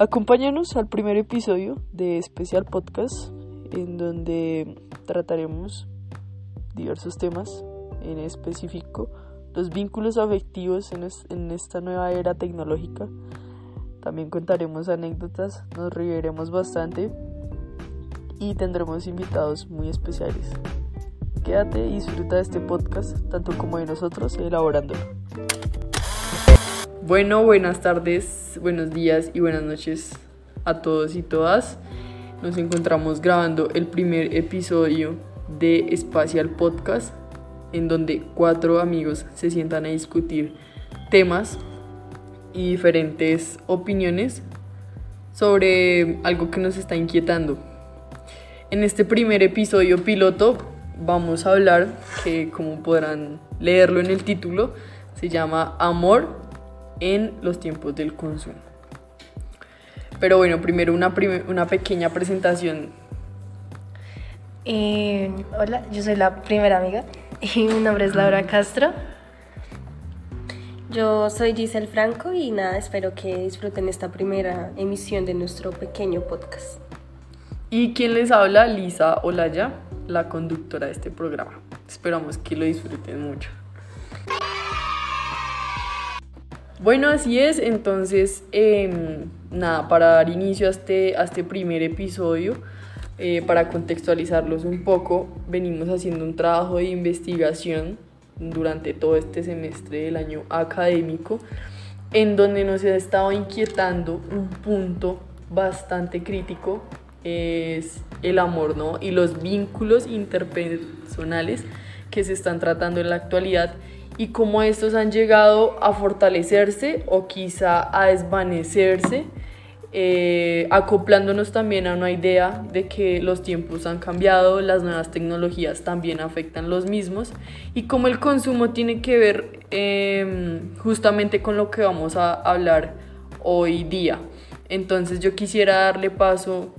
Acompáñanos al primer episodio de Especial Podcast, en donde trataremos diversos temas, en específico los vínculos afectivos en, esta nueva era tecnológica. También contaremos anécdotas, nos reiremos bastante y tendremos invitados muy especiales. Quédate y disfruta de este podcast, tanto como de nosotros elaborándolo. Bueno, buenas tardes, buenos días y buenas noches a todos y todas. Nos encontramos grabando el primer episodio de Espacial Podcast, en donde cuatro amigos se sientan a discutir temas y diferentes opiniones sobre algo que nos está inquietando. En este primer episodio piloto vamos a hablar, que como podrán leerlo en el título, se llama Amor en los tiempos del consumo. Pero bueno, primero una, una pequeña presentación. Eh, hola, yo soy la primera amiga y mi nombre es Laura Castro. Yo soy Giselle Franco y nada, espero que disfruten esta primera emisión de nuestro pequeño podcast. Y quien les habla, Lisa Olaya, la conductora de este programa. Esperamos que lo disfruten mucho. Bueno, así es, entonces, em, nada, para dar inicio a este, a este primer episodio, eh, para contextualizarlos un poco, venimos haciendo un trabajo de investigación durante todo este semestre del año académico, en donde nos ha estado inquietando un punto bastante crítico, es el amor, ¿no? Y los vínculos interpersonales que se están tratando en la actualidad y cómo estos han llegado a fortalecerse o quizá a desvanecerse, eh, acoplándonos también a una idea de que los tiempos han cambiado, las nuevas tecnologías también afectan los mismos y cómo el consumo tiene que ver em, justamente con lo que vamos a hablar hoy día. Entonces yo quisiera darle paso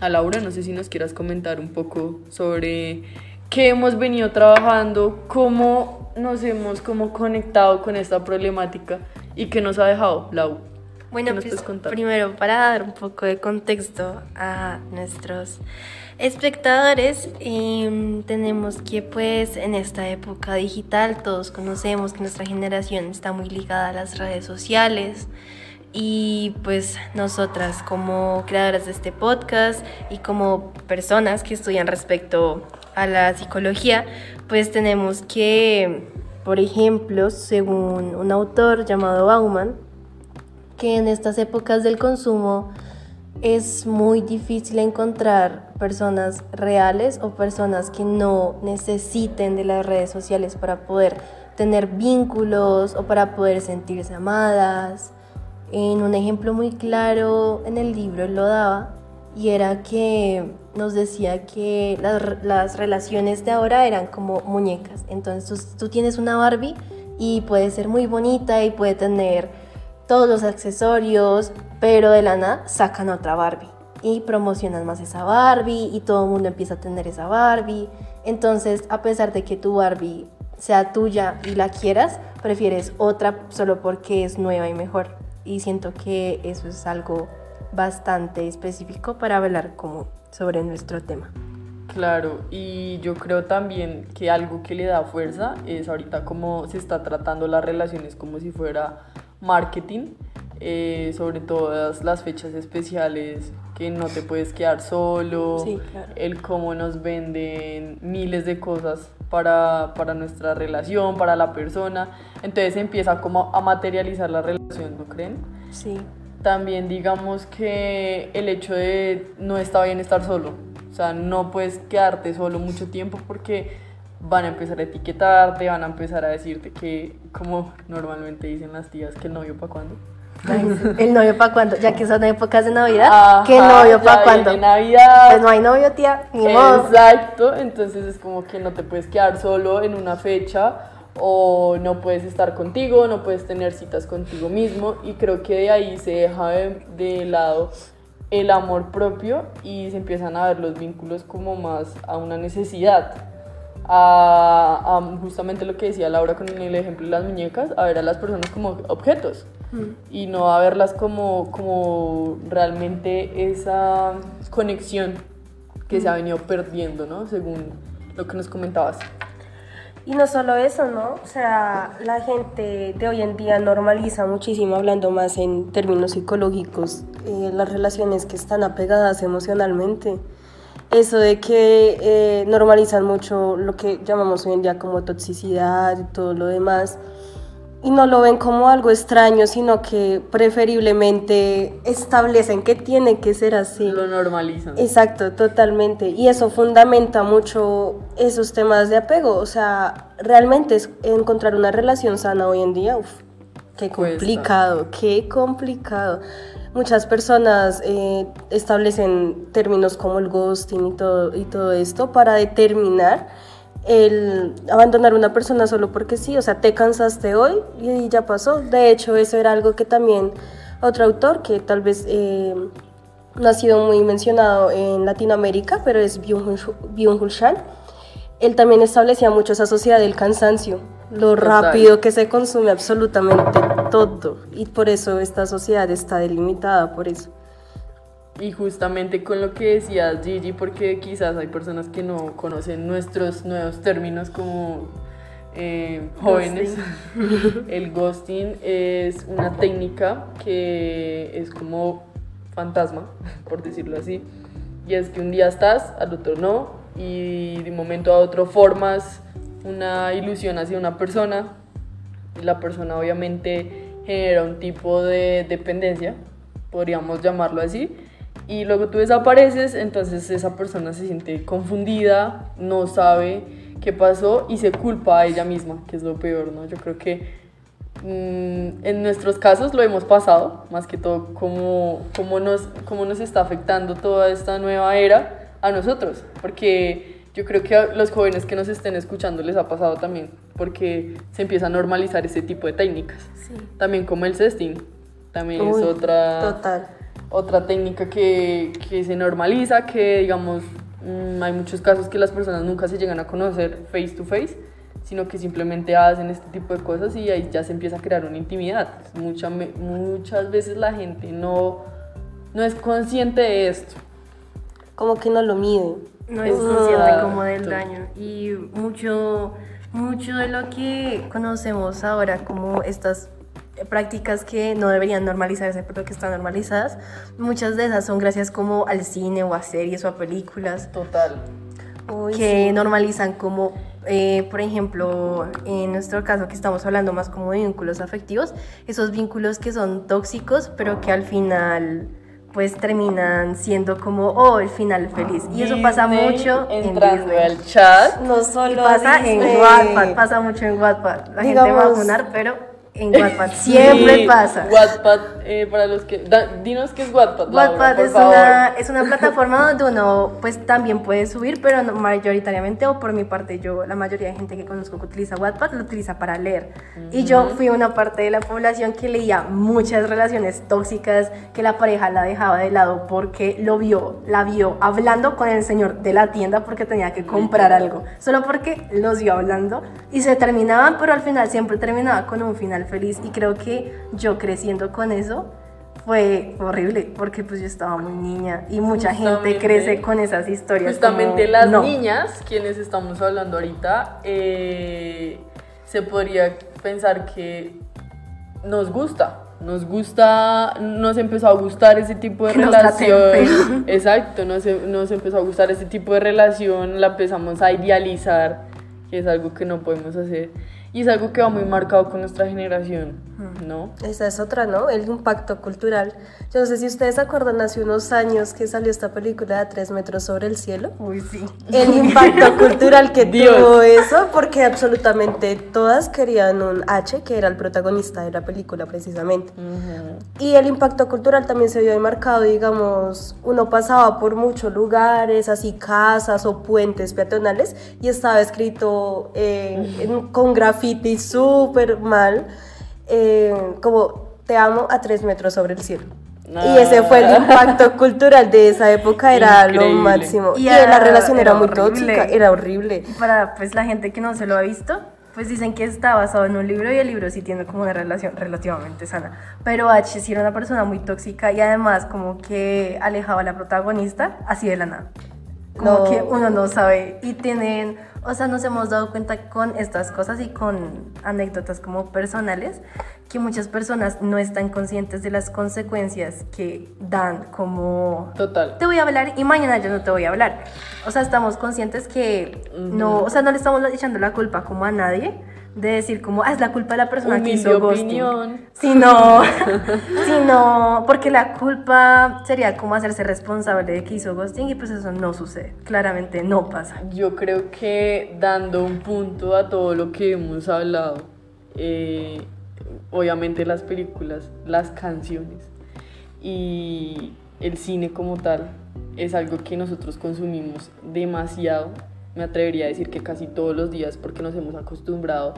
a Laura, no sé si nos quieras comentar un poco sobre qué hemos venido trabajando, cómo nos hemos como conectado con esta problemática y qué nos ha dejado, Lau. Bueno, pues primero para dar un poco de contexto a nuestros espectadores, em, tenemos que pues en esta época digital todos conocemos que nuestra generación está muy ligada a las redes sociales y pues nosotras como creadoras de este podcast y como personas que estudian respecto a la psicología, pues tenemos que, por ejemplo, según un autor llamado Bauman, que en estas épocas del consumo es muy difícil encontrar personas reales o personas que no necesiten de las redes sociales para poder tener vínculos o para poder sentirse amadas. En un ejemplo muy claro en el libro lo daba y era que nos decía que las, relaciones de ahora eran como muñecas. Entonces tú, tienes una Barbie y puede ser muy bonita y puede tener todos los accesorios, pero de la nada sacan otra Barbie y promocionan más esa Barbie y todo el mundo empieza a tener esa Barbie. Entonces, a pesar de que tu Barbie sea tuya y la quieras, prefieres otra solo porque es nueva y mejor. Y siento que eso es algo bastante específico para hablar como sobre nuestro tema. Claro, y yo creo también que algo que le da fuerza es ahorita cómo se está tratando las relaciones como si fuera marketing, eh, sobre todas las fechas especiales que no te puedes quedar solo, el cómo nos venden miles de cosas para, para, nuestra relación, para la persona, entonces empieza como a materializar la relación, ¿no creen? Sí también digamos que el hecho de no está bien estar solo, o sea, no puedes quedarte solo mucho tiempo porque van a empezar a etiquetarte, van a empezar a decirte que, como normalmente dicen las tías, que el novio para cuándo. El novio para cuándo, ya que son épocas de Navidad, ¿qué novio para cuándo? Navidad. Pues no hay novio, tía, ni modo. Exacto, entonces es como que no te puedes quedar solo en una fecha o no puedes estar contigo, no puedes tener citas contigo mismo y creo que de ahí se deja de, lado el amor propio y se empiezan a ver los vínculos como más a una necesidad. a, justamente lo que decía Laura con el ejemplo de las muñecas, a ver a las personas como objetos mm. y no a verlas como, como realmente esa conexión que se ha mm. venido perdiendo, ¿no? Según lo que nos comentabas. Y no solo eso, ¿no? O sea, la gente de hoy en día normaliza muchísimo, hablando más en términos psicológicos, eh, las relaciones que están apegadas emocionalmente. Eso de que eh, normalizan mucho lo que llamamos hoy en día como toxicidad y todo lo demás y no lo ven como algo extraño, sino que preferiblemente establecen que tiene que ser así. Lo normalizan. Exacto, totalmente. Y eso fundamenta mucho esos temas de apego. O sea, realmente es encontrar una relación sana hoy en día, uf, qué complicado, qué complicado. Muchas personas eh, establecen términos como el ghosting y todo, y todo esto para determinar el abandonar una persona solo porque sí, o sea, te cansaste hoy y ya pasó. De hecho, eso era algo que también otro autor que tal vez eh, no ha sido muy mencionado en Latinoamérica, pero es Byung-Chul Shan. Él también establecía mucho esa sociedad del cansancio, lo rápido que se consume absolutamente todo. Y por eso esta sociedad está delimitada, por eso. Y justamente con lo que decías Gigi, porque quizás hay personas que no conocen nuestros nuevos términos como eh, jóvenes. El ghosting es una técnica que es como fantasma, por decirlo así. Y es que un día estás, al otro no, y de un momento a otro formas una ilusión hacia una persona. Y la persona obviamente genera un tipo de dependencia, podríamos llamarlo así y luego tú desapareces, entonces esa persona se siente confundida, no sabe qué pasó y se culpa a ella misma, que es lo peor, ¿no? Yo creo que mm, en nuestros casos lo hemos pasado, más que todo cómo, cómo, nos, cómo nos está afectando toda esta nueva era a nosotros, porque yo creo que a los jóvenes que nos estén escuchando les ha pasado también, porque se empieza a normalizar ese tipo de técnicas. También como el sexting, también es otra... Total otra técnica que, que se normaliza, que digamos, mm, hay muchos casos que las personas nunca se llegan a conocer face to face, sino que simplemente hacen este tipo de cosas y ahí ya se empieza a crear una intimidad. Mucha, muchas veces la gente no, no es consciente de esto. Como que no lo mide. No es consciente como del daño. Y mucho, mucho de lo que conocemos ahora como estas prácticas que no deberían normalizarse, pero que están normalizadas. Muchas de esas son gracias como al cine o a series o a películas. Total. que normalizan como, eh, por ejemplo, en nuestro caso que estamos hablando más como de vínculos afectivos, esos vínculos que son tóxicos, pero que al final pues terminan siendo como, oh, el final feliz. Y eso pasa mucho entrando en al chat. No solo pasa en Wattpad, pasa mucho en Wattpad. La gente va a funar, pero en Wattpad. Siempre pasa. Wattpad, eh, para los que. dinos qué es Wattpad. Wattpad es, una, es una plataforma donde uno pues también puede subir, pero mayoritariamente, o por mi parte, yo, la mayoría de gente que conozco que utiliza Wattpad lo utiliza para leer. Y yo fui una parte de la población que leía muchas relaciones tóxicas, que la pareja la dejaba de lado porque lo vio, la vio hablando con el señor de la tienda porque tenía que comprar algo. Solo porque los vio hablando y se terminaban, pero al final siempre terminaba con un final feliz y creo que yo creciendo con eso fue horrible porque pues yo estaba muy niña y mucha gente crece con esas historias. Justamente las niñas, quienes estamos hablando ahorita, eh, se podría pensar que nos gusta, nos gusta, nos empezó a gustar ese tipo de relación. Exacto, nos, nos empezó a gustar ese tipo de relación, la empezamos a idealizar, que es algo que no podemos hacer. Y es algo que va muy marcado con nuestra generación, ¿no? Esa es otra, ¿no? El impacto cultural. Yo no sé si ustedes se acuerdan hace unos años que salió esta película de Tres metros sobre el cielo. Uy, sí. El impacto cultural que tuvo eso, porque absolutamente todas querían un H, que era el protagonista de la película precisamente. Y el impacto cultural también se vio ahí marcado, digamos, uno pasaba por muchos lugares, así casas o puentes peatonales, y estaba escrito eh, con grafito graffiti súper mal, eh, como te amo a tres metros sobre el cielo. Y ese fue el impacto cultural de esa época, era lo máximo. Y, la relación era, muy tóxica, era horrible. Para pues la gente que no se lo ha visto, pues dicen que está basado en un libro y el libro sí tiene como una relación relativamente sana. Pero H sí era una persona muy tóxica y además como que alejaba a la protagonista así de la nada. Como que uno no sabe y tienen o sea, nos hemos dado cuenta con estas cosas y con anécdotas como personales que muchas personas no están conscientes de las consecuencias que dan como... Total. Te voy a hablar y mañana yo no te voy a hablar. O sea, estamos conscientes que no, o sea, no le estamos echando la culpa como a nadie, de decir como, ah, es la culpa de la persona que hizo ghosting. Opinión. Sino, sino, porque la culpa sería como hacerse responsable de que hizo ghosting y pues eso no sucede, claramente no pasa. Yo creo que dando un punto a todo lo que hemos hablado, eh, obviamente las películas, las canciones y el cine como tal, es algo que nosotros consumimos demasiado me atrevería a decir que casi todos los días porque nos hemos acostumbrado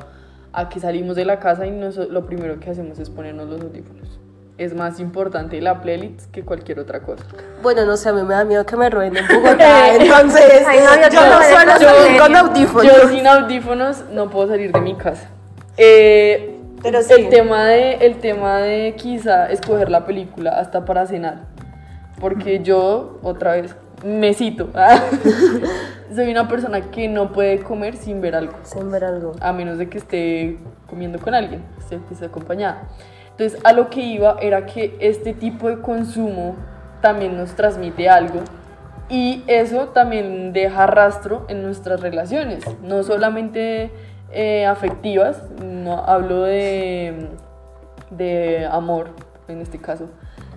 a que salimos de la casa y lo primero que hacemos es ponernos los audífonos. Es más importante la playlist que cualquier otra cosa. Bueno, no sé, a mí me da miedo que me roben en Bogotá, entonces yo, no con audífonos. Yo sin audífonos no puedo salir de mi casa. Eh, Pero sí. el, tema de, el tema de quizá escoger la película hasta para cenar. Porque yo, otra vez, me cito. Soy una persona que no puede comer sin ver algo. Sin ver algo. A menos de que esté comiendo con alguien, que esté acompañada. Entonces, a lo que iba era que este tipo de consumo también nos transmite algo y eso también deja rastro en nuestras relaciones, no solamente eh, afectivas, no hablo de, de amor en este caso,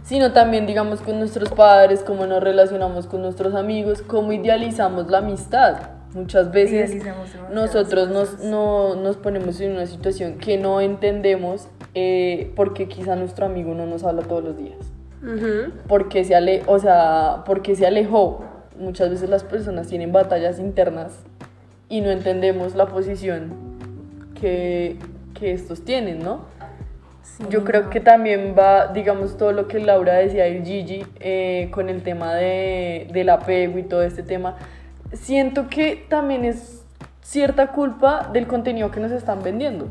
sino también, digamos, con nuestros padres, cómo nos relacionamos con nuestros amigos, cómo idealizamos la amistad. Muchas veces nosotros nos, no, nos ponemos en una situación que no entendemos eh, porque quizá nuestro amigo no nos habla todos los días. porque, se ale o sea, porque se alejó. Muchas veces las personas tienen batallas internas y no entendemos la posición que, que estos tienen, ¿no? Yo creo que también va, digamos, todo lo que Laura decía y Gigi eh, con el tema de, del apego y todo este tema. Siento que también es cierta culpa del contenido que nos están vendiendo.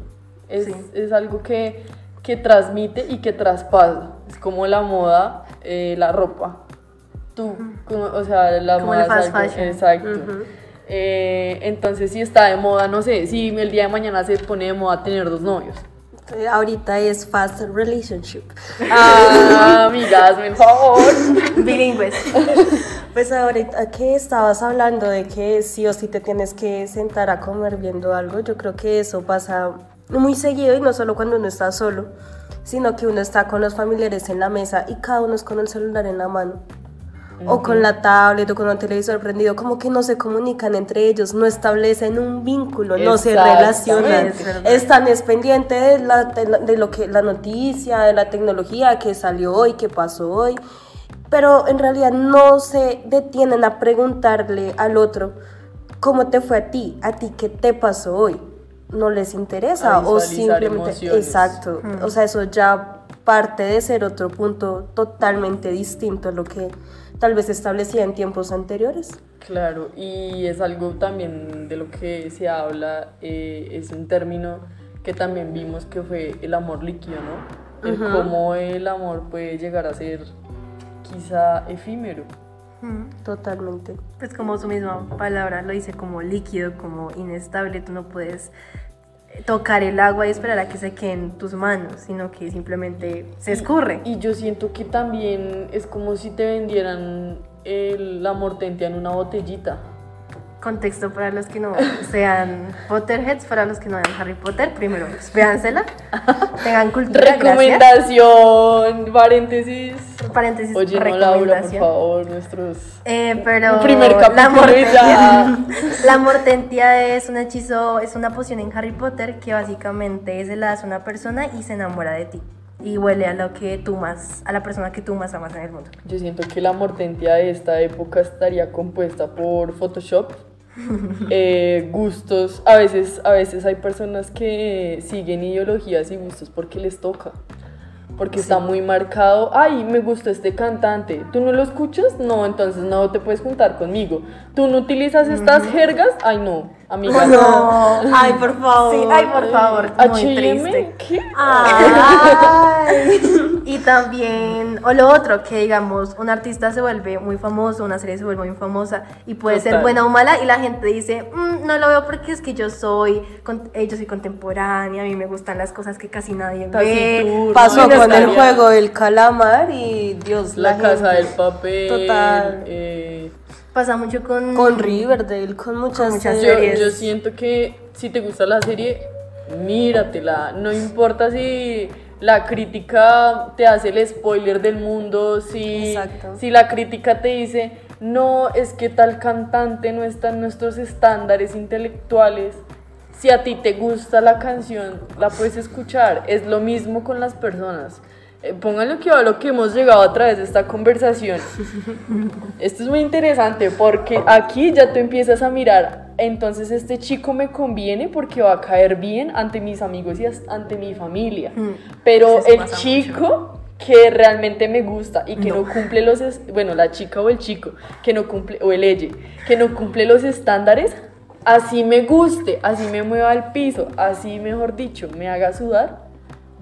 Es, es algo que, que, transmite y que traspasa. Es como la moda, eh, la ropa. Tú, o sea, la moda es algo, Exacto. Eh, entonces, si está de moda, no sé, si el día de mañana se pone de moda tener dos novios ahorita es fast relationship. Ah, amigas, por favor. Bilingües. Pues ahorita que estabas hablando de que sí o sí te tienes que sentar a comer viendo algo, yo creo que eso pasa muy seguido y no solo cuando uno está solo, sino que uno está con los familiares en la mesa y cada uno es con el celular en la mano o con la tablet o con un televisor prendido, como que no se comunican entre ellos, no establecen un vínculo, no se relacionan, están es pendientes de, de, lo que la noticia, de la tecnología que salió hoy, que pasó hoy, pero en realidad no se detienen a preguntarle al otro cómo te fue a ti, a ti qué te pasó hoy. No les interesa o simplemente exacto, o sea, eso ya parte de ser otro punto totalmente distinto a lo que tal vez establecía en tiempos anteriores. Claro, y es algo también de lo que se habla, eh, es un término que también vimos que fue el amor líquido, ¿no? El cómo el amor puede llegar a ser quizá efímero. Totalmente. Pues como su misma palabra lo dice como líquido, como inestable, tú no puedes tocar el agua y esperar a que se quede en tus manos, sino que simplemente se escurre. Y, yo siento que también es como si te vendieran el, la mortentia en una botellita contexto para los que no sean Potterheads, para los que no vean Harry Potter, primero pues, véansela, tengan cultura. Recomendación, paréntesis. Paréntesis, Oye, no, Laura, por favor, nuestros. Eh, pero. primer la mortentia, la mortentia es un hechizo, es una poción en Harry Potter que básicamente se la das a una persona y se enamora de ti y huele a lo que tú más, a la persona que tú más amas en el mundo. Yo siento que la mortentia de esta época estaría compuesta por Photoshop, eh, gustos. A veces, a veces hay personas que siguen ideologías y gustos porque les toca. porque está muy marcado, ay, me gusta este cantante, ¿tú no lo escuchas? No, entonces no te puedes juntar conmigo. ¿Tú no utilizas estas jergas? Ay, no, amiga. No, ay, por favor. Sí, ay, por favor, muy triste. ¿qué? Ay. Y también, o lo otro, que digamos, un artista se vuelve muy famoso, una serie se vuelve muy famosa y puede ser buena o mala y la gente dice, "Mm, no lo veo porque es que yo soy, con- eh, yo soy contemporánea, a mí me gustan las cosas que casi nadie ve. Pasó no, con el juego del calamar y Dios, La, la, casa gente. del papel. Total. eh, Pasa mucho con... Con Riverdale, con muchas, muchas yo, series. yo siento que si te gusta la serie, míratela. No importa si la crítica te hace el spoiler del mundo, si, Exacto. si la crítica te dice, no, es que tal cantante no está en nuestros estándares intelectuales. Si a ti te gusta la canción, la puedes escuchar. Es lo mismo con las personas. Eh, pónganle que a lo que hemos llegado a través de esta conversación. Esto es muy interesante porque aquí ya tú empiezas a mirar, entonces este chico me conviene porque va a caer bien ante mis amigos y ante mi familia. Mm. Pero el chico que realmente me gusta y que no, cumple los, bueno, la chica o el chico que no cumple, o el que no cumple los estándares, así me guste, así me mueva al piso, así mejor dicho, me haga sudar,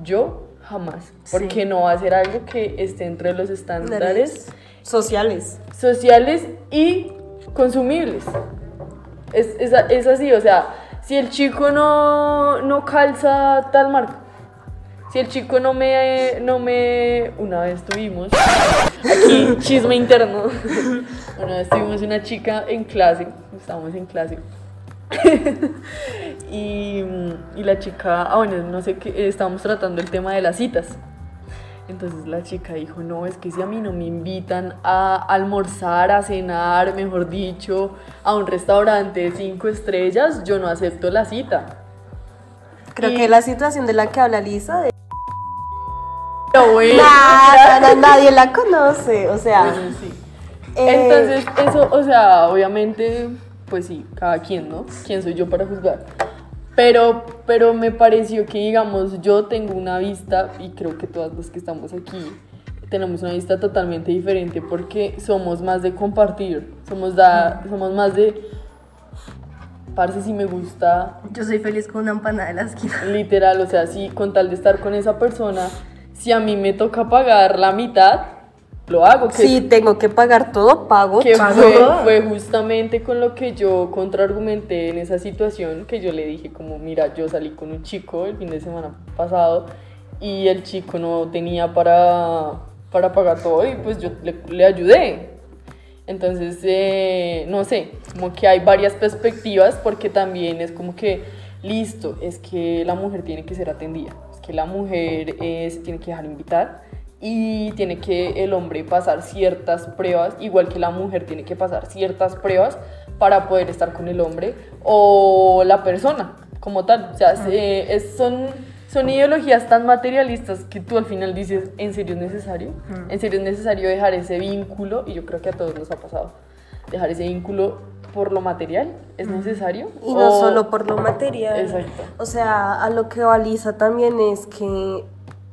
yo jamás, porque Sí. no va a ser algo que esté entre los estándares sociales. sociales y consumibles. Es, es, es así, o sea, si el chico no, no calza tal marca, si el chico no me, no me, una vez tuvimos, aquí chisme interno, una vez tuvimos una chica en clase, estábamos en clase, y, y la chica, ah bueno, no sé qué, estábamos tratando el tema de las citas. Entonces la chica dijo, no, es que si a mí no me invitan a almorzar, a cenar, mejor dicho, a un restaurante de cinco estrellas, yo no acepto la cita. Creo Y- que la situación de la que habla Lisa, de bueno, nadie la conoce, o sea. bueno, sí. eh, Entonces, eso, o sea, obviamente, pues sí, cada quien, ¿no? ¿Quién soy yo para juzgar? Pero, pero me pareció que, digamos, yo tengo una vista, y creo que todas las que estamos aquí tenemos una vista totalmente diferente porque somos más de compartir, somos, da, somos más de, parce, si me gusta, Yo soy feliz con una empanada de la esquina. literal, o sea, si con tal de estar con esa persona, si a mí me toca pagar la mitad, lo hago. Que si tengo que pagar todo, pago que fue, fue justamente con lo que yo contraargumenté en esa situación, que yo le dije como, mira, yo salí con un chico el fin de semana pasado y el chico no tenía para, para pagar todo y pues yo le, le ayudé. Entonces, eh, no sé, como que hay varias perspectivas porque también es como que, listo, es que la mujer tiene que ser atendida, es que la mujer eh, se tiene que dejar invitar y tiene que el hombre pasar ciertas pruebas, igual que la mujer tiene que pasar ciertas pruebas para poder estar con el hombre o la persona como tal. O sea, se- es- son, son ideologías tan materialistas que tú al final dices, ¿en serio es necesario? ¿En serio es necesario dejar ese vínculo? Y yo creo que a todos nos ha pasado. Dejar ese vínculo por lo material, ¿es necesario? Y no O- solo por lo material. Exacto. O sea, a lo que baliza también es que,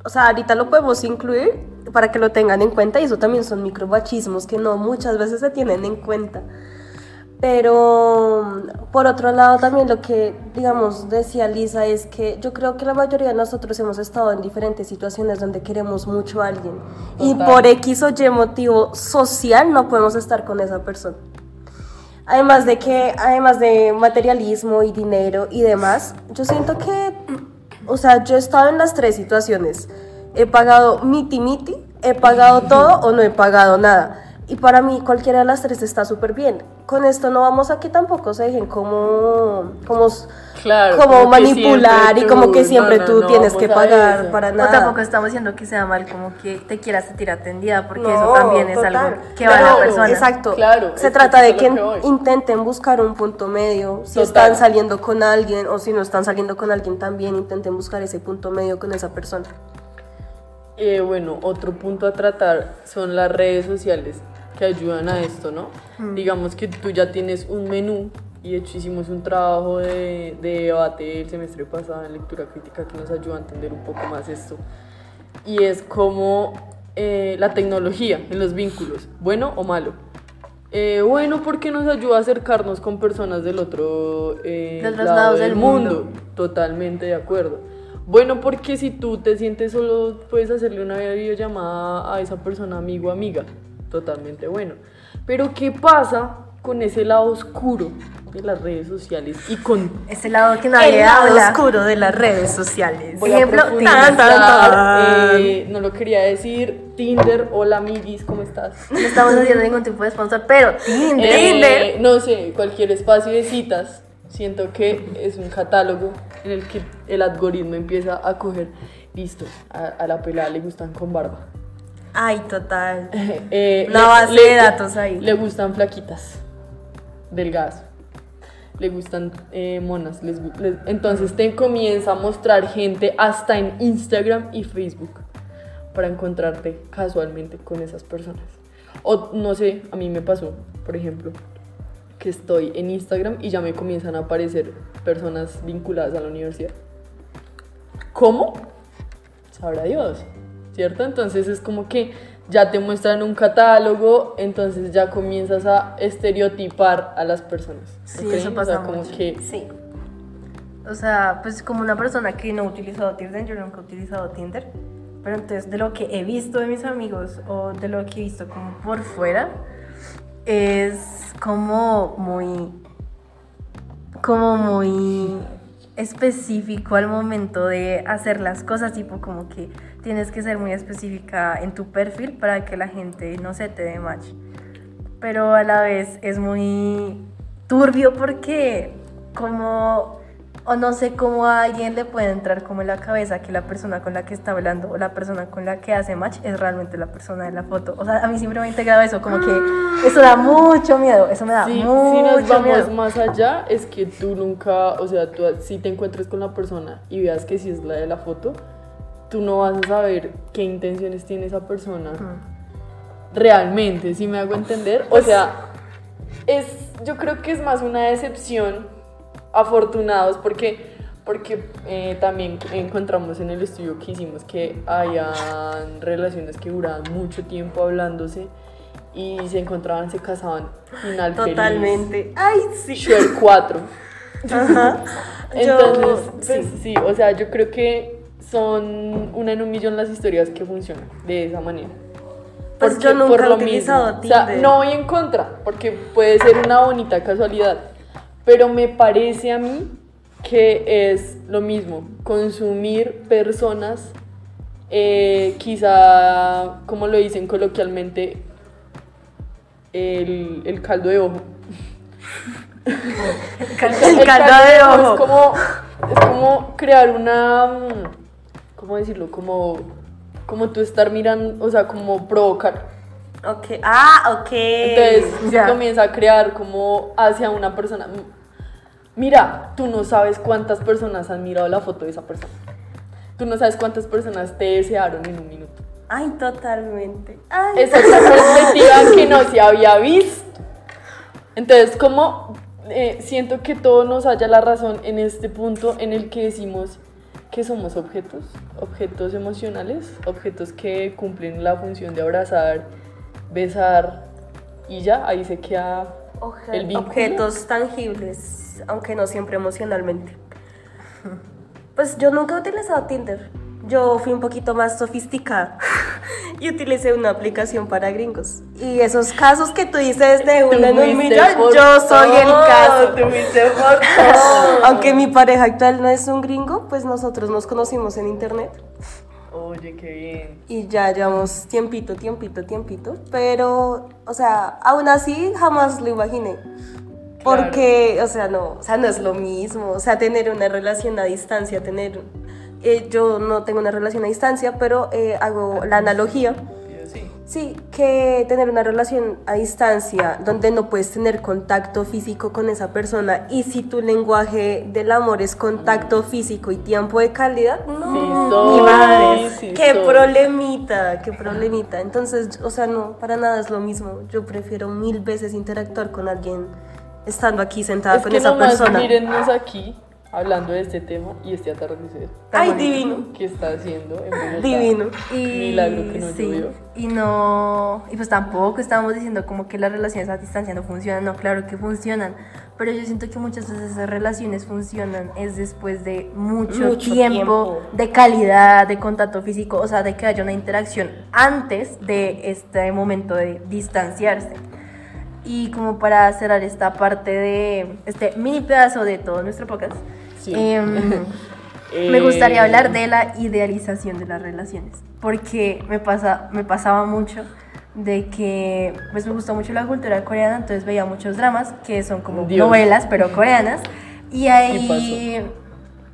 o sea, ahorita lo podemos incluir para que lo tengan en cuenta y eso también son micromachismos que no muchas veces se tienen en cuenta. Pero por otro lado también lo que, digamos, decía Lisa es que yo creo que la mayoría de nosotros hemos estado en diferentes situaciones donde queremos mucho a alguien y Total. por X o Y motivo social no podemos estar con esa persona. Además de que, además de materialismo y dinero y demás, yo siento que, o sea, yo he estado en las tres situaciones. He pagado miti miti, he pagado todo o no he pagado nada. Y para mí cualquiera de las tres está súper bien. Con esto no vamos a que tampoco se dejen como, como, Claro, como como que manipular y como que siempre no, no, tú no, tienes que vamos a pagar eso. para O nada. tampoco estamos diciendo que sea mal como que te quieras sentir atendida, porque eso también es total. algo que va a la persona. Exacto. Claro, Se que trata de que que intenten buscar un punto medio. Si Total. están saliendo con alguien o si no están saliendo con alguien también, intenten buscar ese punto medio con esa persona. Eh, bueno, otro punto a tratar son las redes sociales que ayudan a esto, ¿no? Digamos que tú ya tienes un menú y de hecho hicimos un trabajo de, de debate el semestre pasado en lectura crítica que nos ayuda a entender un poco más esto. y es como eh, la tecnología en los vínculos, bueno o malo. Eh, bueno, porque nos ayuda a acercarnos con personas del otro eh, lado del, mundo. Totalmente de acuerdo. Bueno, porque si tú te sientes solo, puedes hacerle una videollamada a esa persona, amigo o amiga. Totalmente bueno. Pero ¿qué pasa con ese lado oscuro de las redes sociales y con ese lado que nadie el lado oscuro de las redes sociales. Por ejemplo, eh, no lo quería decir, Tinder, hola amiguis, ¿cómo estás? No estamos haciendo ningún tipo de sponsor, pero Tinder, eh, Tinder. No sé, cualquier espacio de citas, siento que es un catálogo en el que el algoritmo empieza a coger, listo, a, la pelada le gustan con barba. Ay, total. eh, Una base de datos ahí. Le gustan flaquitas, delgadas le gustan eh, monas. Les, entonces te comienza a mostrar gente hasta en Instagram y Facebook para encontrarte casualmente con esas personas. O no sé, a mí me pasó, por ejemplo, que estoy en Instagram y ya me comienzan a aparecer personas vinculadas a la universidad. ¿Cómo? Sabrá Dios, ¿cierto? Entonces es como que ya te muestran un catálogo, entonces ya comienzas a estereotipar a las personas. Sí, eso pasa como que Sí. O sea, pues como una persona que no ha utilizado Tinder, yo nunca he utilizado Tinder, pero entonces de lo que he visto de mis amigos o de lo que he visto como por fuera, es como muy, como muy específico al momento de hacer las cosas, tipo como que tienes que ser muy específica en tu perfil para que la gente no se te dé match. Pero a la vez es muy turbio porque como o no sé cómo a alguien le puede entrar como en la cabeza que la persona con la que está hablando o la persona con la que hace match es realmente la persona de la foto. O sea, a mí siempre me ha integrado eso, como que eso da mucho miedo, eso me da sí, mucho si nos vamos miedo. más allá, es que tú nunca, o sea, tú si te encuentres con la persona y veas que si es la de la foto, tú no vas a saber qué intenciones tiene esa persona realmente, si me hago entender. O pues sea, es, yo creo que es más una decepción afortunados porque, porque eh, también encontramos en el estudio que hicimos que hayan relaciones que duraban mucho tiempo hablándose y se encontraban, se casaban final Totalmente. Ay, sí. Short 4. Ajá. Entonces, pues, sí, o sea, yo creo que son una en un millón las historias que funcionan de esa manera. Pues yo nunca he utilizado Tinder. O sea, no voy en contra, porque puede ser una bonita casualidad, pero me parece a mí que es lo mismo, consumir personas, eh, quizá, como lo dicen coloquialmente, el, el caldo de ojo. el, caldo, de ojo. Es como, es como crear una ¿cómo decirlo? Como, como tú estar mirando, o sea, como provocar. Ok, ah, ok. Entonces se comienza a crear como hacia una persona. Mira, tú no sabes cuántas personas han mirado la foto de esa persona. Tú no sabes cuántas personas te desearon en un minuto. Ay, totalmente. Esa es la perspectiva que no se había visto. Entonces, como eh, siento que todo nos haya la razón en este punto en el que decimos, que somos objetos, objetos emocionales, objetos que cumplen la función de abrazar, besar y ya, ahí se queda el vínculo. Objetos tangibles, aunque no siempre emocionalmente. Pues yo nunca he utilizado Tinder. Yo fui un poquito más sofisticada y utilicé una aplicación para gringos. Y esos casos que tú dices de una en un millón, yo soy el caso. Aunque mi pareja actual no es un gringo, pues nosotros nos conocimos en internet. Oye, qué bien. Y ya llevamos tiempito, tiempito, tiempito. Pero, o sea, aún así jamás lo imaginé. Porque, o sea, no, o sea, no es lo mismo. O sea, tener una relación a distancia, tener eh, yo no tengo una relación a distancia, pero eh, hago la analogía. Sí, que tener una relación a distancia donde no puedes tener contacto físico con esa persona y si tu lenguaje del amor es contacto físico y tiempo de calidad, no, mi madre, qué problemita, qué problemita. Entonces, o sea, no, para nada es lo mismo. Yo prefiero mil veces interactuar con alguien estando aquí sentada con esa persona. Mírennos aquí hablando de este tema y este atardecer. Ay, divino. ¿Qué está haciendo en Bogotá? Divino. Y, Milagro que no sí, llovió. Y no, y pues tampoco estábamos diciendo como que las relaciones a distancia no funcionan, no, claro que funcionan, pero yo siento que muchas veces esas relaciones funcionan es después de mucho, Mucho tiempo, tiempo. de calidad, de contacto físico, o sea, de que haya una interacción antes de este momento de distanciarse. Y como para cerrar esta parte de este mini pedazo de todo nuestro podcast, Sí. em, Eh, me gustaría hablar de la idealización de las relaciones, porque me, pasa, me pasaba mucho de que pues me gustó mucho la cultura coreana, entonces veía muchos dramas que son como Dios. novelas, pero coreanas, y ahí,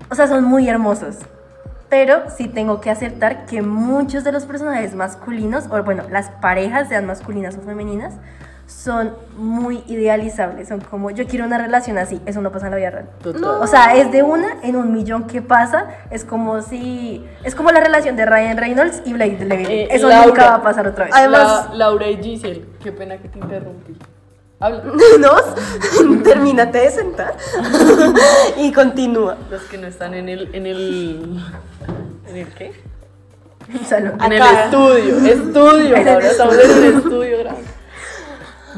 o sea, son muy hermosos. Pero sí tengo que aceptar que muchos de los personajes masculinos, o bueno, las parejas, sean masculinas o femeninas, son muy idealizables. Son como, yo quiero una relación así, eso no pasa en la vida real. Total. O sea, es de una en un millón que pasa. Es como si. Es como la relación de Ryan Reynolds y Blake Lively. Eh, Eso Laura. nunca va a pasar otra vez. Además- La- Laura y Giselle, qué pena que te interrumpí. Habla. ¿No? Termínate de sentar y continúa. Los que no están en el. ¿En el. ¿En el qué? Salud. En el estudio. Estudio. Ahora estamos en el estudio grabando.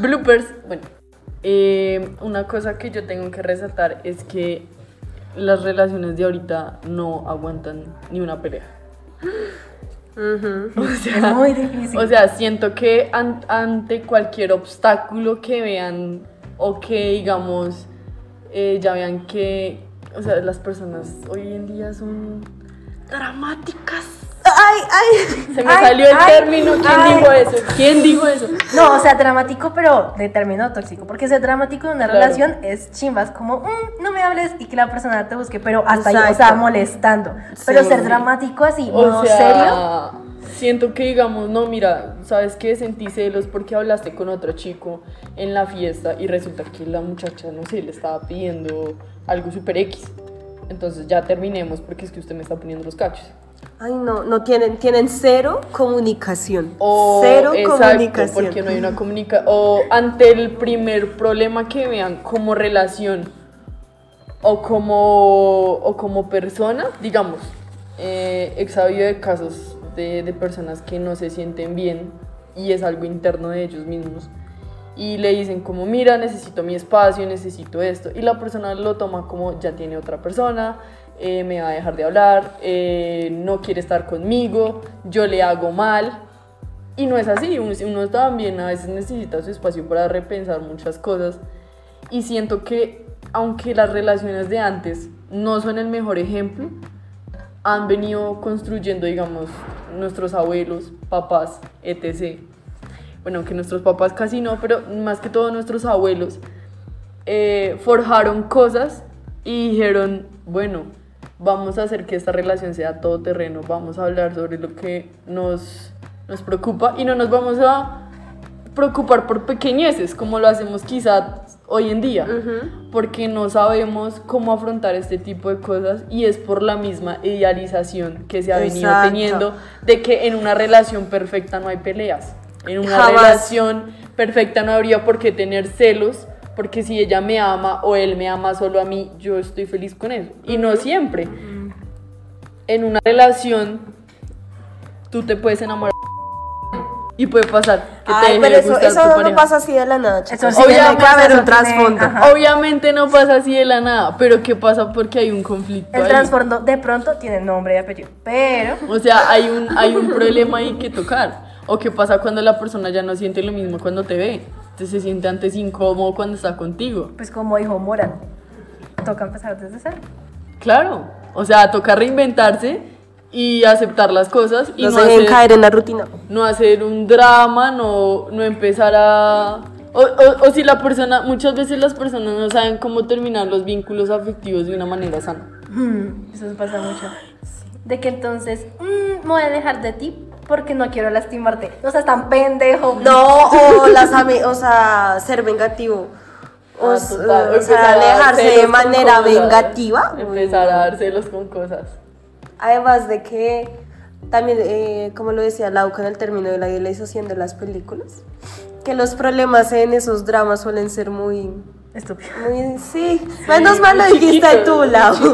Bloopers. Bueno, eh, una cosa que yo tengo que resaltar es que las relaciones de ahorita no aguantan ni una pelea. O sea, Es muy difícil. O sea, siento que an- ante cualquier obstáculo que vean o que digamos eh, ya vean que, o sea, las personas hoy en día son dramáticas. Ay, ay. Se me Ay, salió el ay, término. ¿Quién ay. dijo eso? ¿Quién dijo eso? No, o sea, dramático, pero de término tóxico. Porque ser dramático en una Claro. relación es chimbas, como, "Mm, no me hables y que la persona te busque, pero hasta ahí, o sea, Exacto. molestando. Pero Sí. ser dramático así, O modo sea, serio. siento que digamos, no, mira, ¿sabes qué? Sentí celos porque hablaste con otro chico en la fiesta y resulta que la muchacha, no sé, le estaba pidiendo algo super X. Entonces ya terminemos porque es que usted me está poniendo los cachos. Ay, no, no tienen, tienen cero comunicación. O, cero exacto, comunicación. porque no hay una comunicación. O ante el primer problema que vean como relación o como, o como persona, digamos, eh, he sabido de casos de, de personas que no se sienten bien y es algo interno de ellos mismos. Y le dicen como, mira, necesito mi espacio, necesito esto. Y la persona lo toma como, ya tiene otra persona, eh, me va a dejar de hablar, eh, no quiere estar conmigo, yo le hago mal. Y no es así, uno, también a veces necesita su espacio para repensar muchas cosas. Y siento que, aunque las relaciones de antes no son el mejor ejemplo, han venido construyendo, digamos, nuestros abuelos, papás, etc. Bueno, aunque nuestros papás casi no, pero más que todo nuestros abuelos, eh, forjaron cosas y dijeron, bueno, vamos a hacer que esta relación sea todoterreno, vamos a hablar sobre lo que nos, nos preocupa y no nos vamos a preocupar por pequeñeces como lo hacemos quizá hoy en día, porque no sabemos cómo afrontar este tipo de cosas y es por la misma idealización que se ha venido Exacto. teniendo de que en una relación perfecta no hay peleas. En una Jamás. relación perfecta no habría por qué tener celos, porque si ella me ama o él me ama solo a mí, yo estoy feliz con eso. Y no siempre. En una relación, tú te puedes enamorar y puede pasar que te Ay, deje pero de eso, gustar eso tu no pareja. pasa así de la nada, chicos. Eso sí, Obviamente, que haber eso un tiene- trasfondo. Obviamente no pasa así de la nada, pero ¿qué pasa? Porque hay un conflicto El ahí. trasfondo de pronto tiene nombre y apellido. Pero. O sea, hay un, hay un problema ahí que tocar. O qué pasa cuando la persona ya no siente lo mismo cuando te ve. Entonces se siente antes incómodo cuando está contigo. Pues como dijo Moral, toca empezar desde cero. Claro. O sea, toca reinventarse y aceptar las cosas y No no, se dejen hacer, caer en la rutina. no hacer un drama, no, no empezar a... O, o- o si la persona, muchas veces las personas no saben cómo terminar los vínculos afectivos de una manera sana. Hmm, Eso pasa mucho. De que entonces, mm, me voy a dejar de ti porque no quiero lastimarte. O sea, tan pendejo. No, o las o sea, ser vengativo. O, Ah, total, o sea, alejarse de manera cosas. vengativa. Empezar a dárselos con cosas. Además de que también, eh, como lo decía Lau con el término de la idealización de las películas, que los problemas en esos dramas suelen ser muy Estúpido. Muy, sí. Menos mal lo dijiste a tu lado.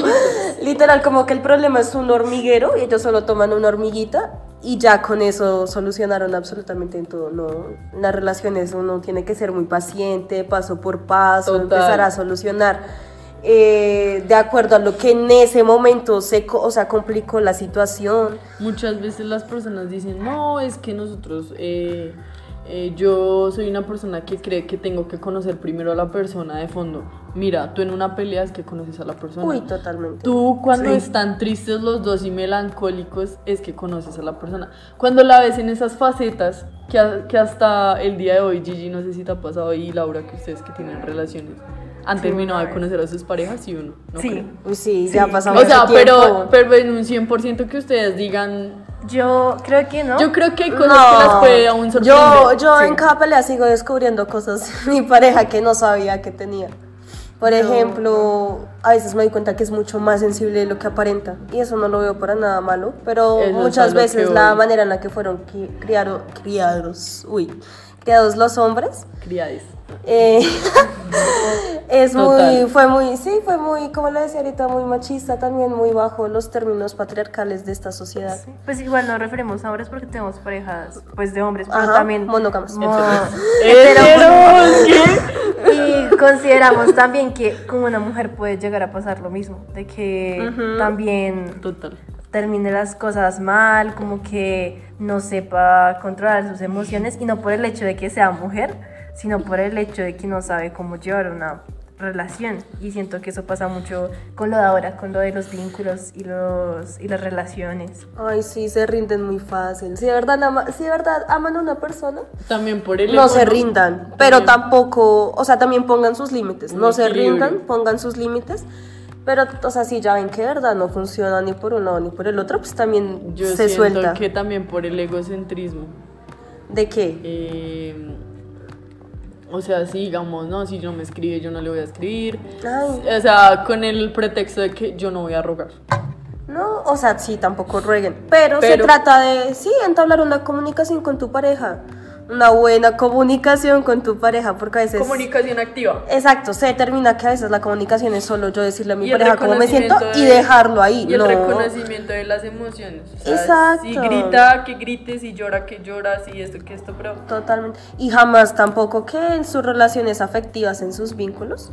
Literal, como que el problema es un hormiguero y ellos solo toman una hormiguita y ya con eso solucionaron absolutamente todo. No, en las relaciones uno tiene que ser muy paciente, paso por paso, empezar a solucionar. Eh, de acuerdo a lo que en ese momento se o sea, complicó la situación. Muchas veces las personas dicen, no, es que nosotros eh, eh, yo soy una persona que cree que tengo que conocer primero a la persona de fondo. Mira, tú en una pelea es que conoces a la persona. Uy, totalmente. Tú cuando están tristes los dos y melancólicos es que conoces a la persona. Cuando la ves en esas facetas, que, que hasta el día de hoy, Gigi, no sé si te ha pasado, y Laura, que ustedes que tienen relaciones, han terminado de conocer a sus parejas y uno. ¿no sí, sí, ya ha pasado. O sea, pero, pero en un 100% que ustedes digan yo creo que no. Yo creo que hay cosas que las puede aún sorprender. Yo, yo en cada pelea sigo descubriendo cosas de mi pareja que no sabía que tenía. Por ejemplo, a veces me doy cuenta que es mucho más sensible de lo que aparenta. Y eso no lo veo para nada malo. Pero muchas veces la manera en la que fueron criados, criados, uy, criados los hombres. Criades. Eh, es muy, fue muy, sí, fue muy, como lo decía ahorita, muy machista, también muy bajo los términos patriarcales de esta sociedad. Pues igual nos referimos ahora es porque tenemos parejas, pues de hombres, pero también monógamas. y consideramos también que como una mujer puede llegar a pasar lo mismo, de que también Total termine las cosas mal, como que no sepa controlar sus emociones y no por el hecho de que sea mujer, sino por el hecho de que no sabe cómo llevar una relación y siento que eso pasa mucho con lo de ahora, con lo de los vínculos y los y las relaciones. Ay, sí, se rinden muy fácil. Si de verdad, si de verdad aman a una persona, también por el no se rindan, pero tampoco, o sea, también pongan sus límites, no se rindan, pongan sus límites. Pero, o sea, si ya ven que de verdad no funciona ni por uno ni por el otro, pues también Yo se siento suelta. que también por el egocentrismo. ¿De qué? Eh, o sea, si digamos, no, si yo no me escribe, yo no le voy a escribir. O sea, con el pretexto de que yo no voy a rogar. No, o sea, sí, tampoco rueguen. Pero, Pero se trata de, sí, entablar una comunicación con tu pareja una buena comunicación con tu pareja, porque a veces... Comunicación activa. Exacto, se determina que a veces la comunicación es solo yo decirle a mi pareja cómo me siento y dejarlo ahí. Y el reconocimiento de las emociones. Exacto. Si grita, que grite, si llora, que llora, si esto, que esto, pero... Totalmente. Y jamás tampoco que en sus relaciones afectivas, en sus vínculos,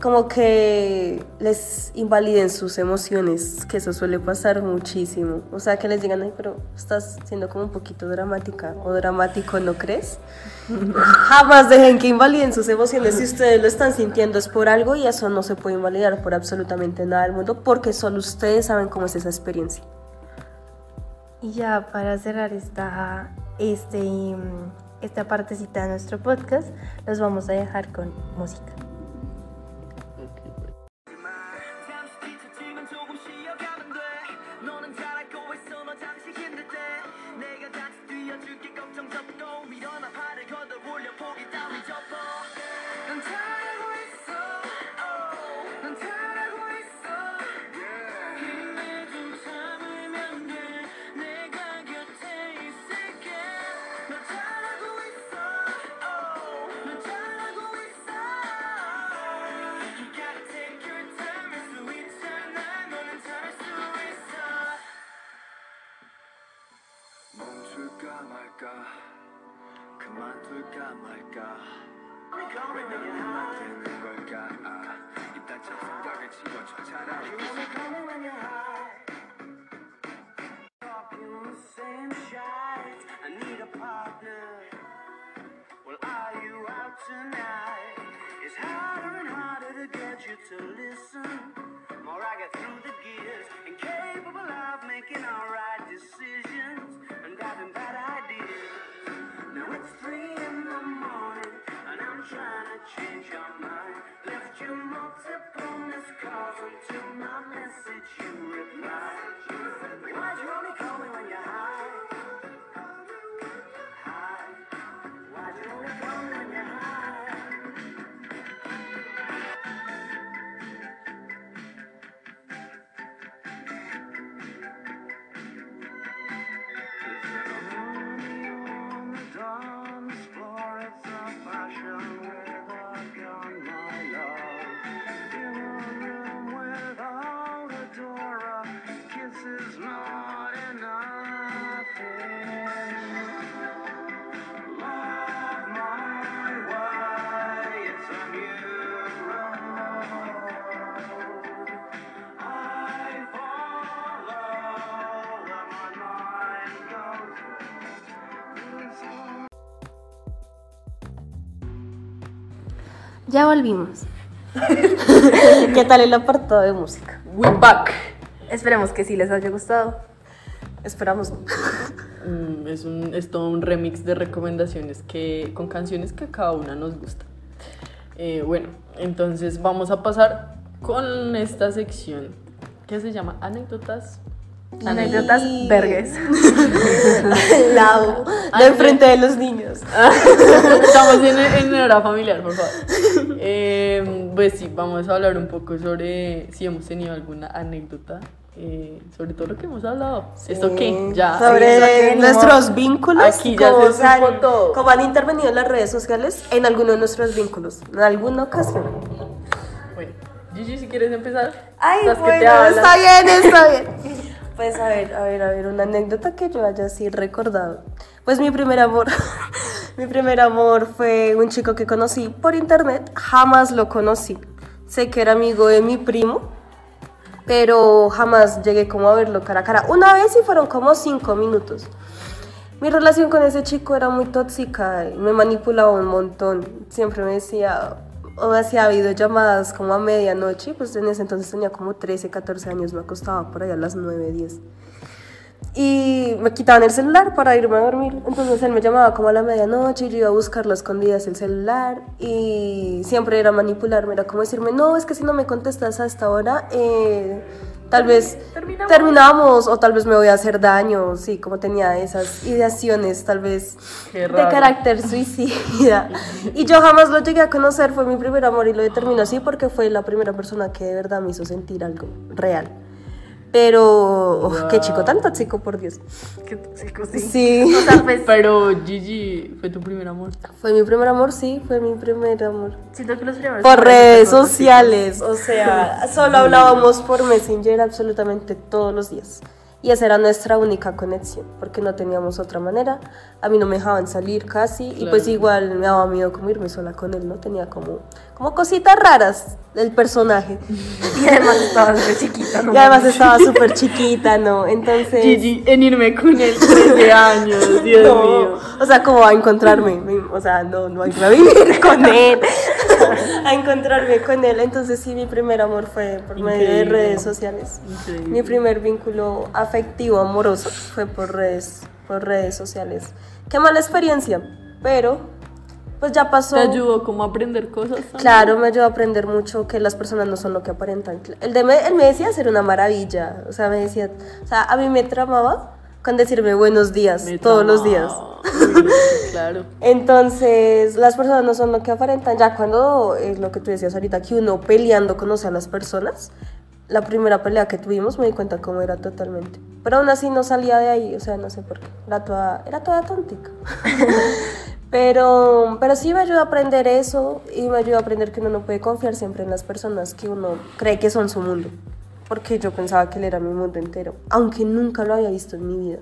como que les invaliden sus emociones, que eso suele pasar muchísimo. O sea, que les digan, ay, pero estás siendo como un poquito dramática o dramático, ¿no crees? Jamás dejen que invaliden sus emociones. Si ustedes lo están sintiendo es por algo y eso no se puede invalidar por absolutamente nada del mundo porque solo ustedes saben cómo es esa experiencia. Y ya para cerrar esta, este, esta partecita de nuestro podcast, los vamos a dejar con música. 말까 그만둘까 말까 왜 너만 되는 걸까 아, 이딴 참 생각을 지워줘 차라리 I need a partner Well are you out tonight It's harder and harder to get you to listen More I get through the gears Incapable of making alright decisions Trying to change your mind. Left you multiple missed calls until my message you replied. Ya volvimos. ¿Qué tal el apartado de música? We back. Esperemos que sí les haya gustado. Esperamos. Mm, es, un, es todo un remix de recomendaciones que, con canciones que a cada una nos gusta. Eh, bueno, entonces vamos a pasar con esta sección que se llama Anécdotas. Anécdotas vergues. Lado. De enfrente de los niños. Estamos en, en hora familiar, por favor. Eh, pues sí, vamos a hablar un poco sobre si hemos tenido alguna anécdota eh, sobre todo lo que hemos hablado. ¿Esto qué? Ya. Sobre nuestros vínculos. Aquí ya como, se supo todo. Como han intervenido en las redes sociales en alguno de nuestros vínculos. En alguna ocasión. Bueno, Gigi, si quieres empezar. Ay, bueno, está bien, está bien. Pues a ver, a ver, a ver, una anécdota que yo haya así recordado. Pues mi primer amor, mi primer amor fue un chico que conocí por internet, jamás lo conocí. Sé que era amigo de mi primo, pero jamás llegué como a verlo cara a cara. Una vez y fueron como cinco minutos. Mi relación con ese chico era muy tóxica me manipulaba un montón. Siempre me decía, o me hacía videollamadas como a medianoche, pues en ese entonces tenía como 13, 14 años, me acostaba por ahí a las 9, 10. Y me quitaban el celular para irme a dormir. Entonces él me llamaba como a la medianoche y yo iba a buscarlo a escondidas el celular. Y siempre era manipularme, era como decirme, no, es que si no me contestas a esta hora, eh, tal vez Terminamos. terminamos o tal vez me voy a hacer daño. Sí, como tenía esas ideaciones tal vez de carácter suicida. Y yo jamás lo llegué a conocer, fue mi primer amor y lo determino así porque fue la primera persona que de verdad me hizo sentir algo real. Pero, uf, qué chico tan tóxico, por Dios. Qué tóxico, sí. Sí. O sea, pues, Pero Gigi fue tu primer amor. Fue mi primer amor, sí, fue mi primer amor. siento que los primeros Por redes sociales, o sea, solo hablábamos por Messenger absolutamente todos los días. Y esa era nuestra única conexión, porque no teníamos otra manera. A mí no me dejaban salir casi, y pues igual me daba miedo como irme sola con él, ¿no? Tenía como, como cositas raras del personaje. Y además estaba súper chiquita, ¿no? Y además estaba súper chiquita, ¿no? Entonces... Gigi, en irme con él 13 años, Dios No, mío. o sea, como a encontrarme, me- o sea, no, no irme a vivir con él, a encontrarme con él. Entonces sí, mi primer amor fue por medio de Increíble. redes sociales. Increíble. Mi primer vínculo afectivo, amoroso, fue por redes, por redes sociales. Qué mala experiencia, pero pues ya pasó. ¿Te ayudó como a aprender cosas? también? Claro, me ayudó a aprender mucho que las personas no son lo que aparentan. El de me, él me decía ser una maravilla, o sea, me decía, o sea, a mí me tramaba con decirme buenos días Me todos los días. claro. Entonces, las personas no son lo que aparentan. Ya cuando es lo que tú decías ahorita, que uno peleando conoce a las personas, la primera pelea que tuvimos me di cuenta cómo era totalmente. Pero aún así no salía de ahí, o sea, no sé por qué. Era toda, era toda tontica. pero, pero sí me ayuda a aprender eso y me ayuda a aprender que uno no puede confiar siempre en las personas que uno cree que son su mundo. Porque yo pensaba que él era mi mundo entero, aunque nunca lo había visto en mi vida.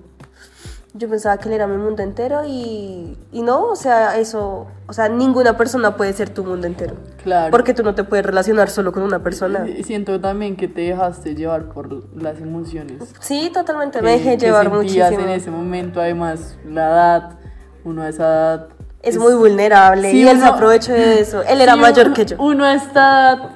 Yo pensaba que él era mi mundo entero y, y no, o sea, eso, o sea, ninguna persona puede ser tu mundo entero. Claro. Porque tú no te puedes relacionar solo con una persona. Siento también que te dejaste llevar por las emociones. Sí, totalmente, que- me dejé que llevar muchísimo. en ese momento, además, la edad, uno a esa edad. Es muy vulnerable Sí, y él se aprovechó de eso. Él era Sí, mayor que yo. Uno a esta edad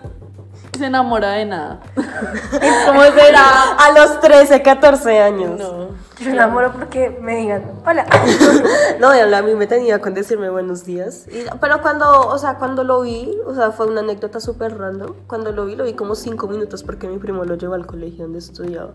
se enamora de nada. ¿Cómo será? A los 13, 14 años. No. Yo me enamoro porque me digan, hola. No, y a mí me tenía con decirme buenos días. Y- pero cuando, o sea, cuando lo vi, o sea, fue una anécdota súper random. Cuando lo vi, lo vi como cinco minutos porque mi primo lo llevó al colegio donde estudiaba.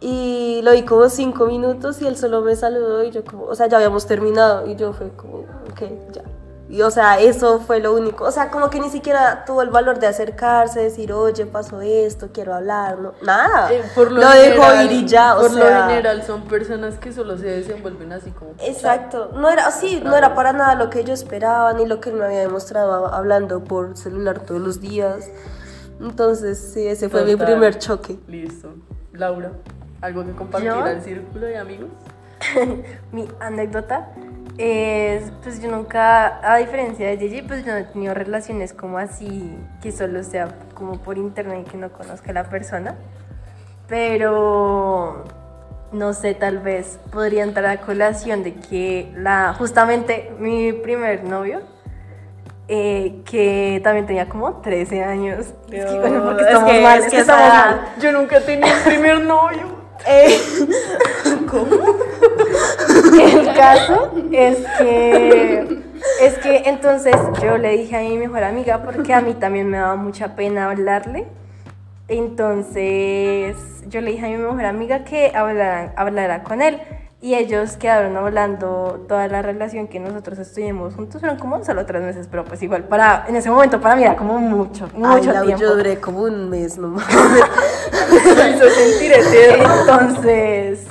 Y lo vi como cinco minutos y él solo me saludó y yo como, o sea, ya habíamos terminado y yo fue como, ok, ya. Y o sea, eso fue lo único. O sea, como que ni siquiera tuvo el valor de acercarse, decir, oye, pasó esto, quiero hablar, no, nada. Eh, por lo, lo dejó ir y ya, o Por sea. lo general son personas que solo se desenvuelven así como. Exacto, no era así, no era para nada lo que yo esperaba ni lo que él me había demostrado hablando por celular todos los días. Entonces, sí, ese fue mi primer choque. Listo. Laura, ¿algo que compartir ¿Yo? al círculo de amigos? Mi anécdota es, pues yo nunca, a diferencia de Gigi, pues yo no he tenido relaciones como así, que solo sea como por internet y que no conozca a la persona. Pero, no sé, tal vez podría entrar a colación de que la, justamente mi primer novio eh, que también tenía como 13 años. es que, porque estamos mal, es que estamos mal. Yo nunca tenía un primer novio. Eh. El caso es que es que entonces yo le dije a mi mejor amiga porque a mí también me daba mucha pena hablarle. Entonces yo le dije a mi mejor amiga que hablara, hablara con él. Y ellos quedaron hablando toda la relación que nosotros estuvimos juntos. Fueron como solo tres meses, pero pues igual, para, en ese momento para mí era como mucho, mucho tiempo. Yo duré como un mes nomás. Me hizo sentir Entonces,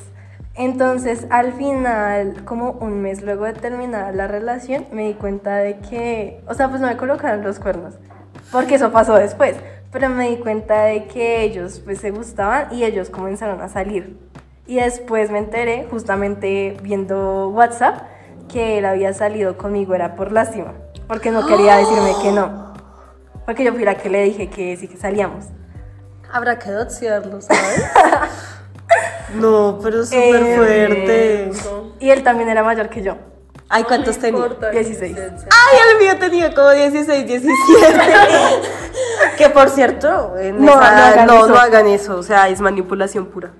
entonces al final, como un mes luego de terminar la relación, me di cuenta de que, o sea, pues no me colocaron los cuernos, porque eso pasó después. Pero me di cuenta de que ellos pues se gustaban y ellos comenzaron a salir. Y después me enteré, justamente viendo WhatsApp, que él había salido conmigo, era por lástima, porque no quería decirme que no. Porque yo fui la que le dije que sí que salíamos. Habrá que doxiarlo, ¿sabes? no, pero súper eh, fuerte. Y él también era mayor que yo. Ay, ¿cuántos tenía? 16. Ay, el mío tenía como 16, 17. que por cierto, no, no, no hagan eso, o sea, es manipulación pura.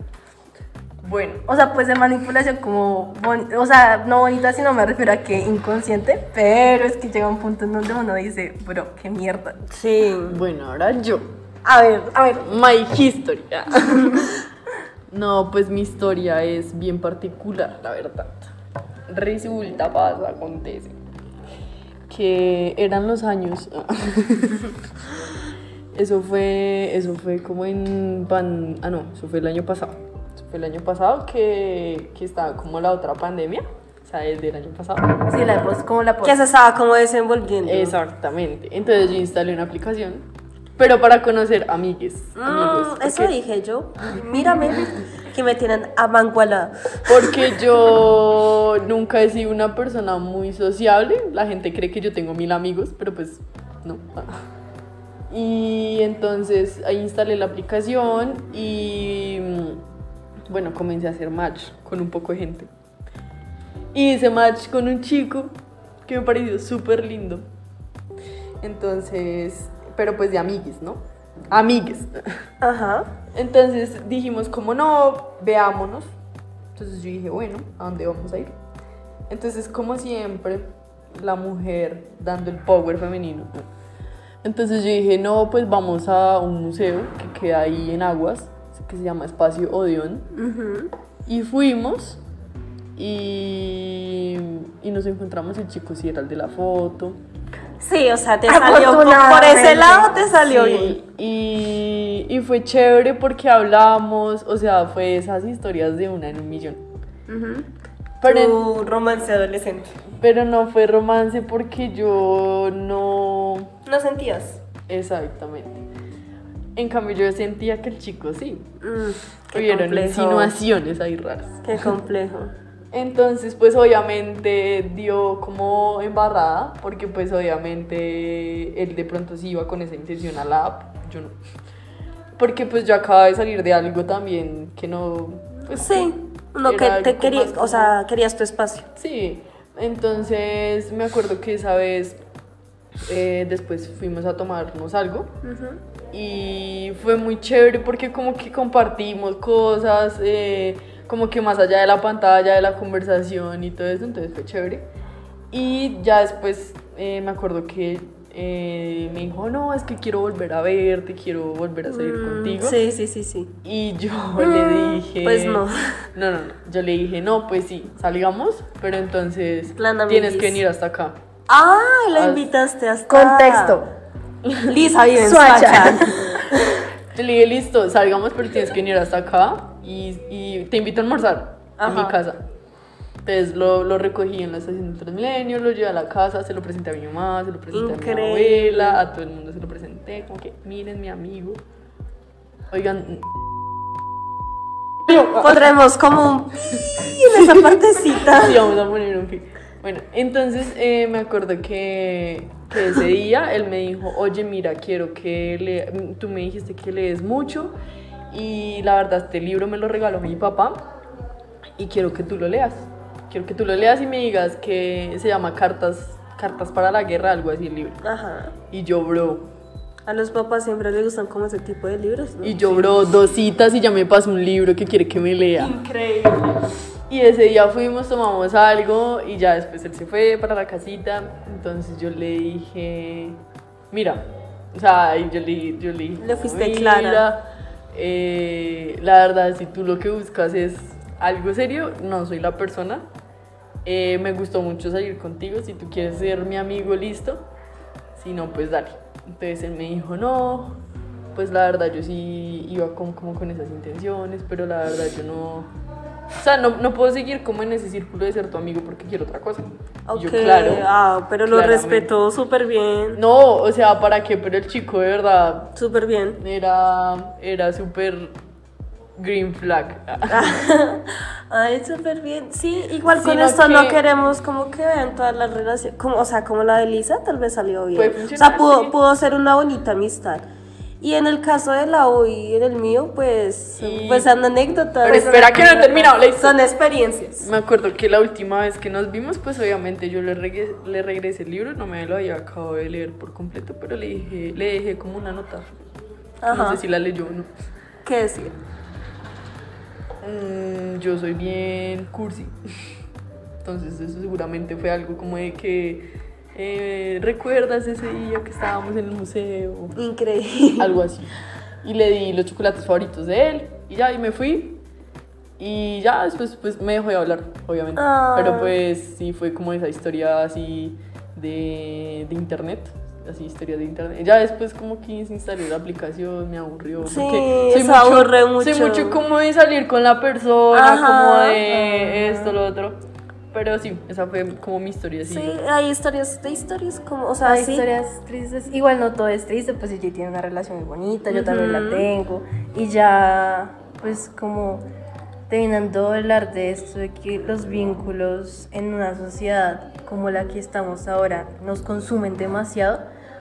Bueno, o sea, pues de manipulación como, o sea, no bonita, sino me refiero a que inconsciente, pero es que llega un punto en donde uno dice, bro, qué mierda. Sí. Bueno, ahora yo. A ver, a ver. My history. no, pues mi historia es bien particular, la verdad. Resulta, pasa, acontece. Que eran los años. eso fue, eso fue como en pan, ah no, eso fue el año pasado fue el año pasado que, que estaba como la otra pandemia. O sea, desde el año pasado. Sí, la post, como la post. Que se estaba como desenvolviendo. Exactamente. Entonces yo instalé una aplicación, pero para conocer amigues. Mm, eso dije yo. Mírame, que me tienen a manguala. Porque yo nunca he sido una persona muy sociable. La gente cree que yo tengo mil amigos, pero pues no. Y entonces ahí instalé la aplicación y bueno, comencé a hacer match con un poco de gente. Y hice match con un chico que me pareció súper lindo. Entonces, pero pues de amigues, ¿no? Amigues. Ajá. Entonces dijimos, como no, veámonos. Entonces yo dije, bueno, ¿a dónde vamos a ir? Entonces, como siempre, la mujer dando el power femenino. Entonces yo dije, no, pues vamos a un museo que queda ahí en Aguas que se llama Espacio Odeón. Y fuimos y, y, nos encontramos el chico si era el de la foto. Sí, o sea, te salió por ese lado, te salió bien. Y, y, fue chévere porque hablamos, o sea, fue esas historias de una en un millón. Pero tu romance adolescente. Pero no fue romance porque yo no... No sentías. Exactamente. En cambio, yo sentía que el chico sí. Mm, Hubieron insinuaciones ahí raras. Qué complejo. Entonces, pues obviamente dio como embarrada, porque pues obviamente él de pronto sí iba con esa intención a la app, yo no. Porque pues yo acababa de salir de algo también que no... Pues, sí, no que te querías, o sea, querías tu espacio. Sí, entonces me acuerdo que esa vez eh, después fuimos a tomarnos algo y fue muy chévere porque como que compartimos cosas, eh, como que más allá de la pantalla, de la conversación y todo eso, entonces fue chévere. Y ya después eh, me acuerdo que eh, me dijo, no, es que quiero volver a verte, quiero volver a salir mm, contigo. Sí, sí, sí, sí. Y yo le mm, dije... Pues no. No, no, no. Yo le dije, no, pues sí, salgamos, pero entonces tienes que venir hasta acá. Ah, la invitaste hasta... Contexto. Lisa vive en Le dije, listo, salgamos, pero tienes que venir hasta acá y, te invito a almorzar en mi casa. Entonces lo, lo, recogí en la estación de Transmilenio, lo llevé a la casa, se lo presenté a mi mamá, se lo presenté a mi abuela, a todo el mundo se lo presenté, como que, miren mi amigo. Oigan... Pondremos como un en esa partecita. Sí, vamos a poner un Bueno, entonces eh, me acuerdo que que ese día él me dijo, oye, mira, quiero que le... Tú me dijiste que lees mucho y la verdad este libro me lo regaló mi papá y quiero que tú lo leas. Quiero que tú lo leas y me digas que se llama Cartas Cartas para la guerra, algo así el libro. Ajá. Y yo, bro. A los papás siempre les gustan como ese tipo de libros. ¿no? Y yo, bro, dos citas y ya me pasó un libro que quiere que me lea. Increíble. Y ese día fuimos, tomamos algo y ya después él se fue para la casita. Entonces yo le dije, mira, o sea, yo le, yo le dije, Le fuiste "Mira, clara". eh, la verdad, si tú lo que buscas es algo serio, no soy la persona. Eh, me gustó mucho salir contigo. Si tú quieres ser mi amigo, listo. Si no, pues dale. Entonces él me dijo, no, pues la verdad yo sí iba como, como con esas intenciones, pero la verdad yo no... O sea, no, no puedo seguir como en ese círculo de ser tu amigo porque quiero otra cosa. Y Ok, yo, claro. ah, pero lo claramente. respetó súper bien. No, o sea, ¿para qué? Pero el chico de verdad Súper bien. era, era súper green flag. Ay, súper bien. Sí, igual con Sino esto no que- queremos como que vean todas las relaciones, como, o sea, como la de Lisa, tal vez salió bien. O sea, pudo, sí. pudo ser una bonita amistad. Y en el caso de la U y en el mío, pues, Y- pues son anécdotas. Pero espera que no he terminado la. Son experiencias. Me acuerdo que la última vez que nos vimos, pues obviamente yo le, regre- le regresé el libro, no me lo había acabado de leer por completo, pero le dije, le dejé como una nota. No Ajá. sé si la leyó o no. ¿Qué decir? Mm, yo soy bien cursi. Entonces eso seguramente fue algo como de que eh, recuerdas ese día que estábamos en el museo, Increíble. algo así. Y le di los chocolates favoritos de él y ya, y me fui. Y ya después pues, me dejó de hablar, obviamente. Ah. Pero pues sí fue como esa historia así de, de internet. Así, historia de internet. Ya después como que instalé la aplicación, me aburrió. Sí, porque soy eso aburre mucho. Soy mucho como de salir con la persona, Ajá, como de esto, lo otro. Pero sí, esa fue como mi historia. así. Sí, hay historias de historias como, o sea, Hay sí. historias tristes. Igual no todo es triste, pues ella tiene una relación muy bonita, yo también la tengo. Y ya, pues como terminando de hablar de esto, de que los vínculos en una sociedad como la que estamos ahora nos consumen demasiado,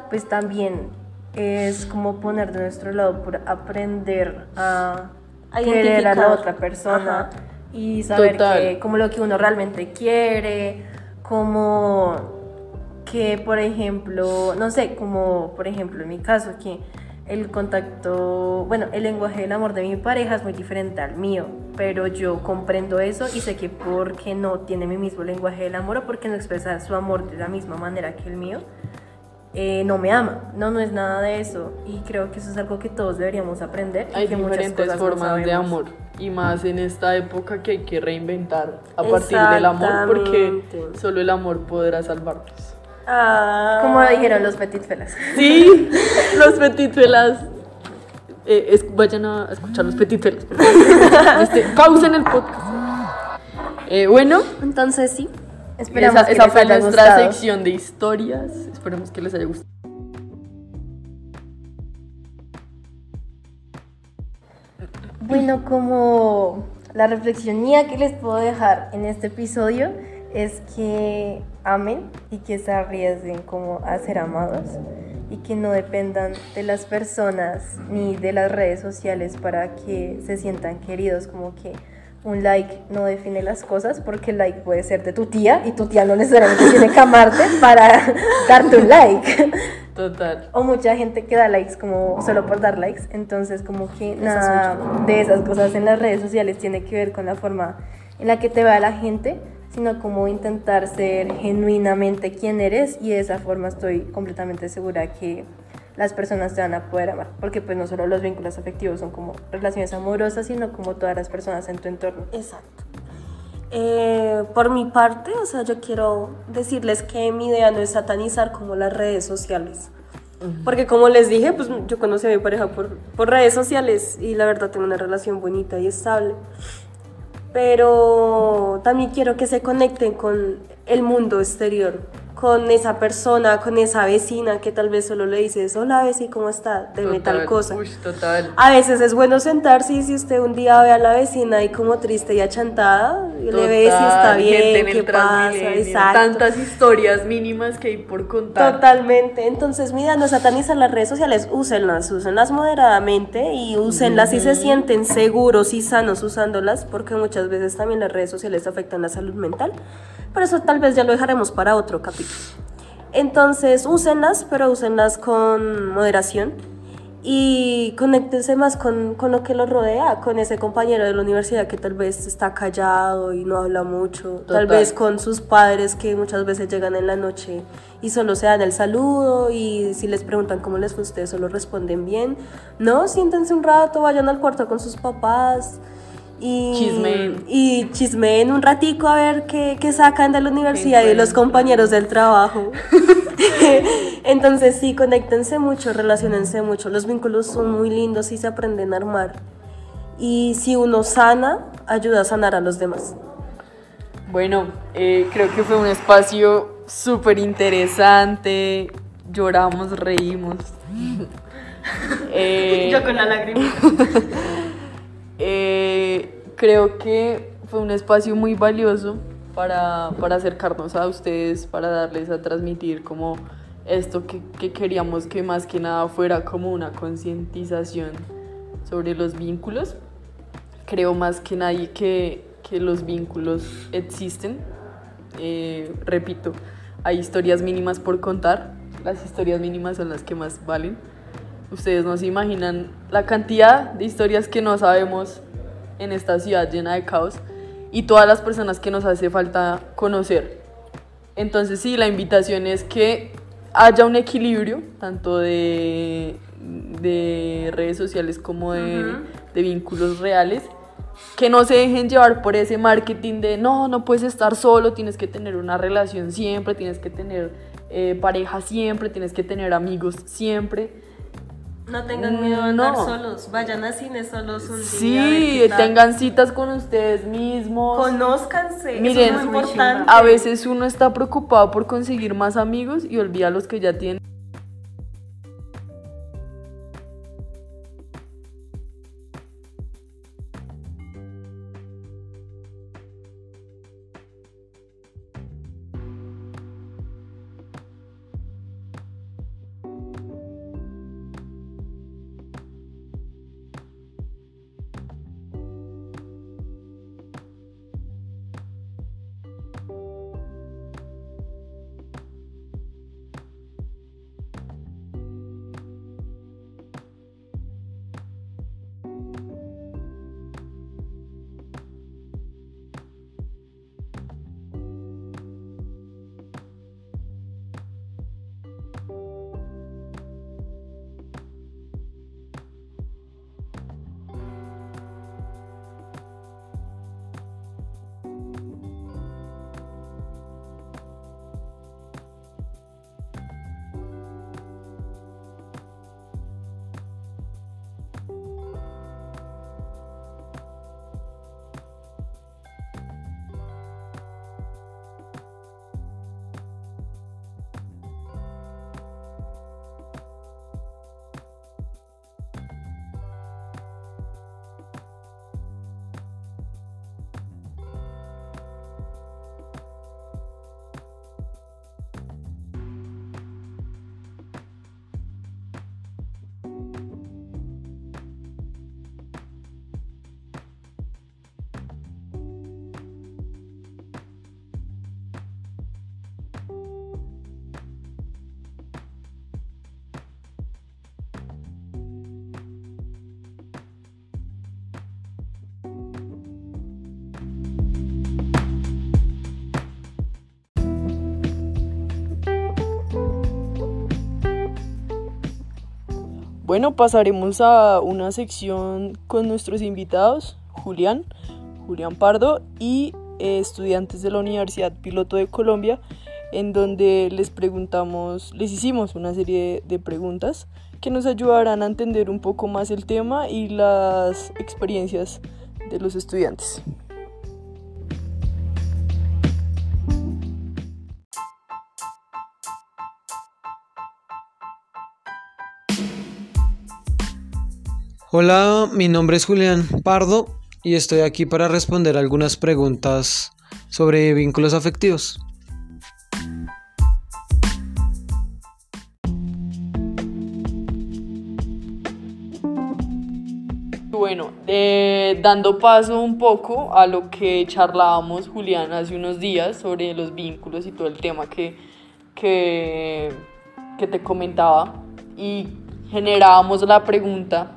pues también es como poner de nuestro lado por aprender a, querer a la otra persona Ajá. Y saber que como lo que uno realmente quiere, como que por ejemplo, no sé, como por ejemplo en mi caso, que el contacto, bueno, el lenguaje del amor de mi pareja es muy diferente al mío, pero yo comprendo eso y sé que porque no tiene mi mismo lenguaje del amor o porque no expresa su amor de la misma manera que el mío, eh, no me ama. No, no es nada de eso y creo que eso es algo que todos deberíamos aprender. y Hay que muchas diferentes cosas no formas de sabemos. amor y más en esta época que hay que reinventar a partir del amor porque solo el amor podrá salvarnos. Ah. Como dijeron los petit felas. Sí, los petituelas. Eh, es- vayan a escuchar los favor. Este, pausen el podcast. Eh, bueno, Entonces sí. Esperamos esa, que esa les fue haya nuestra gustado. sección de historias. Esperemos que les haya gustado. Bueno, como la reflexión mía que les puedo dejar en este episodio es que amen y que se arriesguen como a ser amados y que no dependan de las personas ni de las redes sociales para que se sientan queridos, como que un like no define las cosas porque el like puede ser de tu tía y tu tía no necesariamente tiene que amarte para darte un like. Total. O mucha gente que da likes como solo por dar likes, entonces como que nada de esas cosas en las redes sociales tiene que ver con la forma en la que te vea la gente, sino como intentar ser genuinamente quien eres y de esa forma estoy completamente segura que las personas te van a poder amar, porque pues no solo los vínculos afectivos son como relaciones amorosas, sino como todas las personas en tu entorno. Exacto. Eh, por mi parte, o sea, yo quiero decirles que mi idea no es satanizar como las redes sociales. Porque como les dije, pues yo conocí a mi pareja por, por redes sociales y la verdad tengo una relación bonita y estable. Pero también quiero que se conecten con el mundo exterior, con esa persona, con esa vecina que tal vez solo le dices, hola vecina, ¿cómo está? Deme tal Total. cosa. Uy, total. A veces es bueno sentarse y si usted un día ve a la vecina ahí como triste y achantada, y le ve si está Total, gente bien, en qué pasa, exacto. Tantas historias mínimas que hay por contar. Totalmente. Entonces, mira, no satanizan las redes sociales, úsenlas, úsenlas moderadamente y úsenlas si se sienten seguros y sanos usándolas, porque muchas veces también las redes sociales afectan la salud mental. Pero eso tal vez ya lo dejaremos para otro capítulo. Entonces, úsenlas, pero úsenlas con moderación y conéctense más con, con, lo que los rodea, con ese compañero de la universidad que tal vez está callado y no habla mucho, tal vez con sus padres que muchas veces llegan en la noche y solo se dan el saludo y si les preguntan cómo les fue ustedes solo responden bien. No, siéntense un rato, vayan al cuarto con sus papás. Y chismeen. Y chismeen un ratico a ver qué, qué sacan de la universidad y de los compañeros del trabajo. Entonces sí, conéctense mucho, relacionense mucho. Los vínculos son muy lindos y se aprenden a armar. Y si uno sana, ayuda a sanar a los demás. Bueno, eh, creo que fue un espacio súper interesante. Lloramos, reímos. eh, Yo con la lágrima. Eh, creo que fue un espacio muy valioso para, para, acercarnos a ustedes, para darles a transmitir como esto que, que queríamos que más que nada fuera como una concientización sobre los vínculos. Creo más que nadie que, que los vínculos existen. Eh, repito, hay historias mínimas por contar. Las historias mínimas son las que más valen. Ustedes no se imaginan la cantidad de historias que no sabemos en esta ciudad llena de caos y todas las personas que nos hace falta conocer. Entonces sí, la invitación es que haya un equilibrio, tanto de, de redes sociales como de, de, vínculos reales, que no se dejen llevar por ese marketing de no, no puedes estar solo, tienes que tener una relación siempre, tienes que tener eh, pareja siempre, tienes que tener amigos siempre. No tengan miedo a andar solos, vayan a cine solos un día. Sí, tengan citas con ustedes mismos. Conózcanse, Miren, es muy importante. A veces uno está preocupado por conseguir más amigos y olvida los que ya tienen. Bueno, pasaremos a una sección con nuestros invitados, Julián, Julián Pardo y eh, estudiantes de la Universidad Piloto de Colombia, en donde les preguntamos, les hicimos una serie de preguntas que nos ayudarán a entender un poco más el tema y las experiencias de los estudiantes. Hola, mi nombre es Julián Pardo y estoy aquí para responder algunas preguntas sobre vínculos afectivos. Bueno, eh, dando paso un poco a lo que charlábamos Julián hace unos días sobre los vínculos y todo el tema que que, que te comentaba y generábamos la pregunta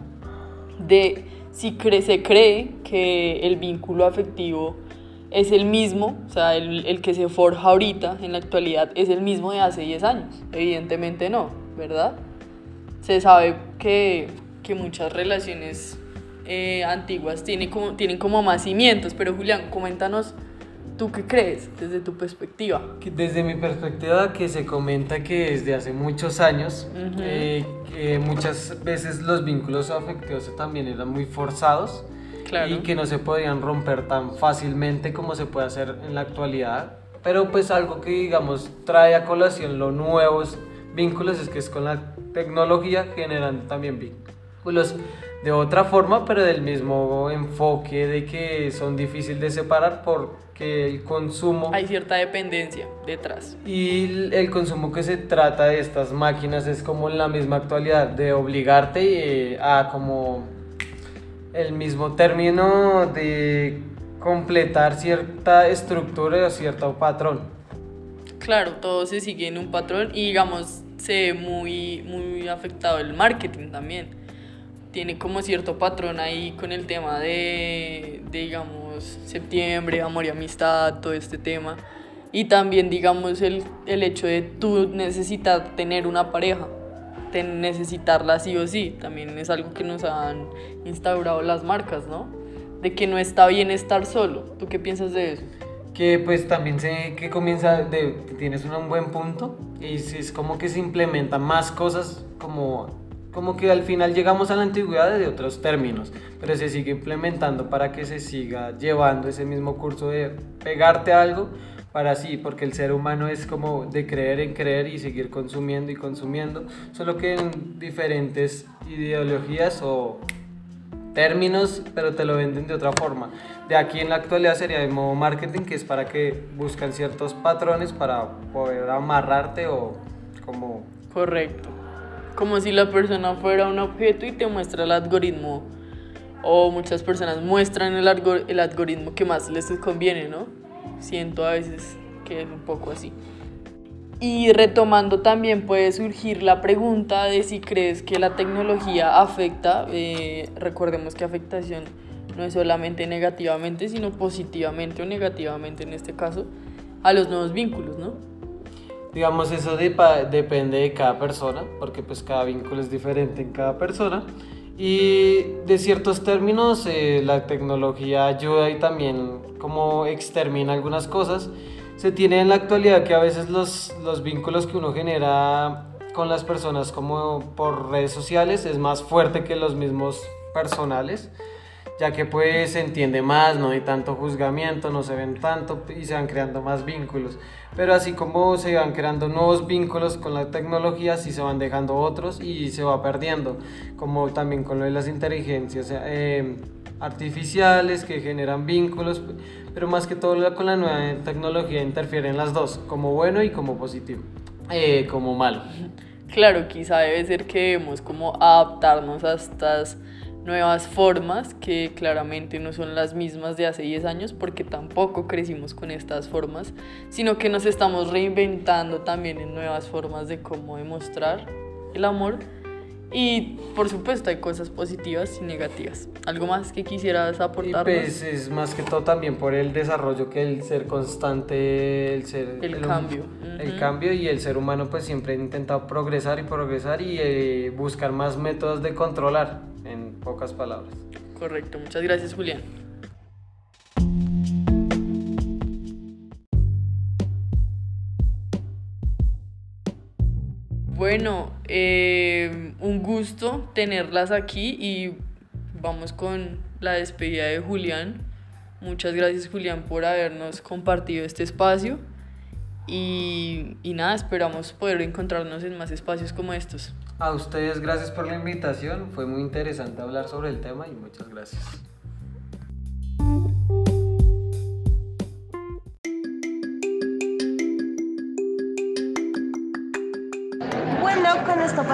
de si se cree que el vínculo afectivo es el mismo, o sea, el, el, que se forja ahorita en la actualidad es el mismo de hace 10 años. Evidentemente no, ¿verdad? Se sabe que, que muchas relaciones eh, antiguas tienen como, tienen como más cimientos, pero Julián, coméntanos ¿Tú qué crees desde tu perspectiva? Desde mi perspectiva, que se comenta que desde hace muchos años, eh, que muchas veces los vínculos afectivos también eran muy forzados y que no se podían romper tan fácilmente como se puede hacer en la actualidad. Pero pues algo que digamos trae a colación los nuevos vínculos es que es con la tecnología generan también vínculos de otra forma, pero del mismo enfoque de que son difíciles de separar porque el consumo... Hay cierta dependencia detrás. Y el consumo que se trata de estas máquinas es como en la misma actualidad, de obligarte eh, a como el mismo término de completar cierta estructura o cierto patrón. Claro, todo se sigue en un patrón y digamos se ve muy, muy afectado el marketing también tiene como cierto patrón ahí con el tema de, digamos, septiembre, amor y amistad, todo este tema. Y también, digamos, el, el hecho de tú necesitar tener una pareja, de necesitarla sí o sí, también es algo que nos han instaurado las marcas, ¿no? De que no está bien estar solo. ¿Tú qué piensas de eso? Que pues también sé que comienza, de, tienes un buen punto y es como que se implementan más cosas como como que al final llegamos a la antigüedad de otros términos, pero se sigue implementando para que se siga llevando ese mismo curso de pegarte a algo para sí, porque el ser humano es como de creer en creer y seguir consumiendo y consumiendo, solo que en diferentes ideologías o términos, pero te lo venden de otra forma. De aquí en la actualidad sería el modo marketing, que es para que buscan ciertos patrones para poder amarrarte o como... Correcto como si la persona fuera un objeto y te muestra el algoritmo, o muchas personas muestran el, el algoritmo que más les conviene, ¿no? Siento a veces que es un poco así. Y retomando también puede surgir la pregunta de si crees que la tecnología afecta, eh, recordemos que afectación no es solamente negativamente, sino positivamente o negativamente en este caso, a los nuevos vínculos, ¿no? Digamos, eso depende de cada persona, porque pues cada vínculo es diferente en cada persona. Y de ciertos términos, eh, la tecnología ayuda y también como extermina algunas cosas. Se tiene en la actualidad que a veces los, los vínculos que uno genera con las personas como por redes sociales es más fuerte que los mismos personales ya que pues se entiende más, no hay tanto juzgamiento, no se ven tanto y se van creando más vínculos. Pero así como se van creando nuevos vínculos con la tecnología, sí se van dejando otros y se va perdiendo, como también con lo de las inteligencias eh, artificiales que generan vínculos, pero más que todo con la nueva tecnología interfieren las dos, como bueno y como positivo, eh, como malo. Claro, quizá debe ser que debemos como adaptarnos a estas nuevas formas que claramente no son las mismas de hace 10 años porque tampoco crecimos con estas formas, sino que nos estamos reinventando también en nuevas formas de cómo demostrar el amor. Y por supuesto hay cosas positivas y negativas. ¿Algo más que quisieras aportar? Pues es más que todo también por el desarrollo que el ser constante, el ser... El, cambio. El cambio y el ser humano pues siempre ha intentado progresar y progresar y eh, buscar más métodos de controlar pocas palabras. Correcto, muchas gracias Julián. Bueno, eh, un gusto tenerlas aquí y vamos con la despedida de Julián. Muchas gracias Julián por habernos compartido este espacio y, y nada, esperamos poder encontrarnos en más espacios como estos. A ustedes gracias por la invitación, fue muy interesante hablar sobre el tema y muchas gracias.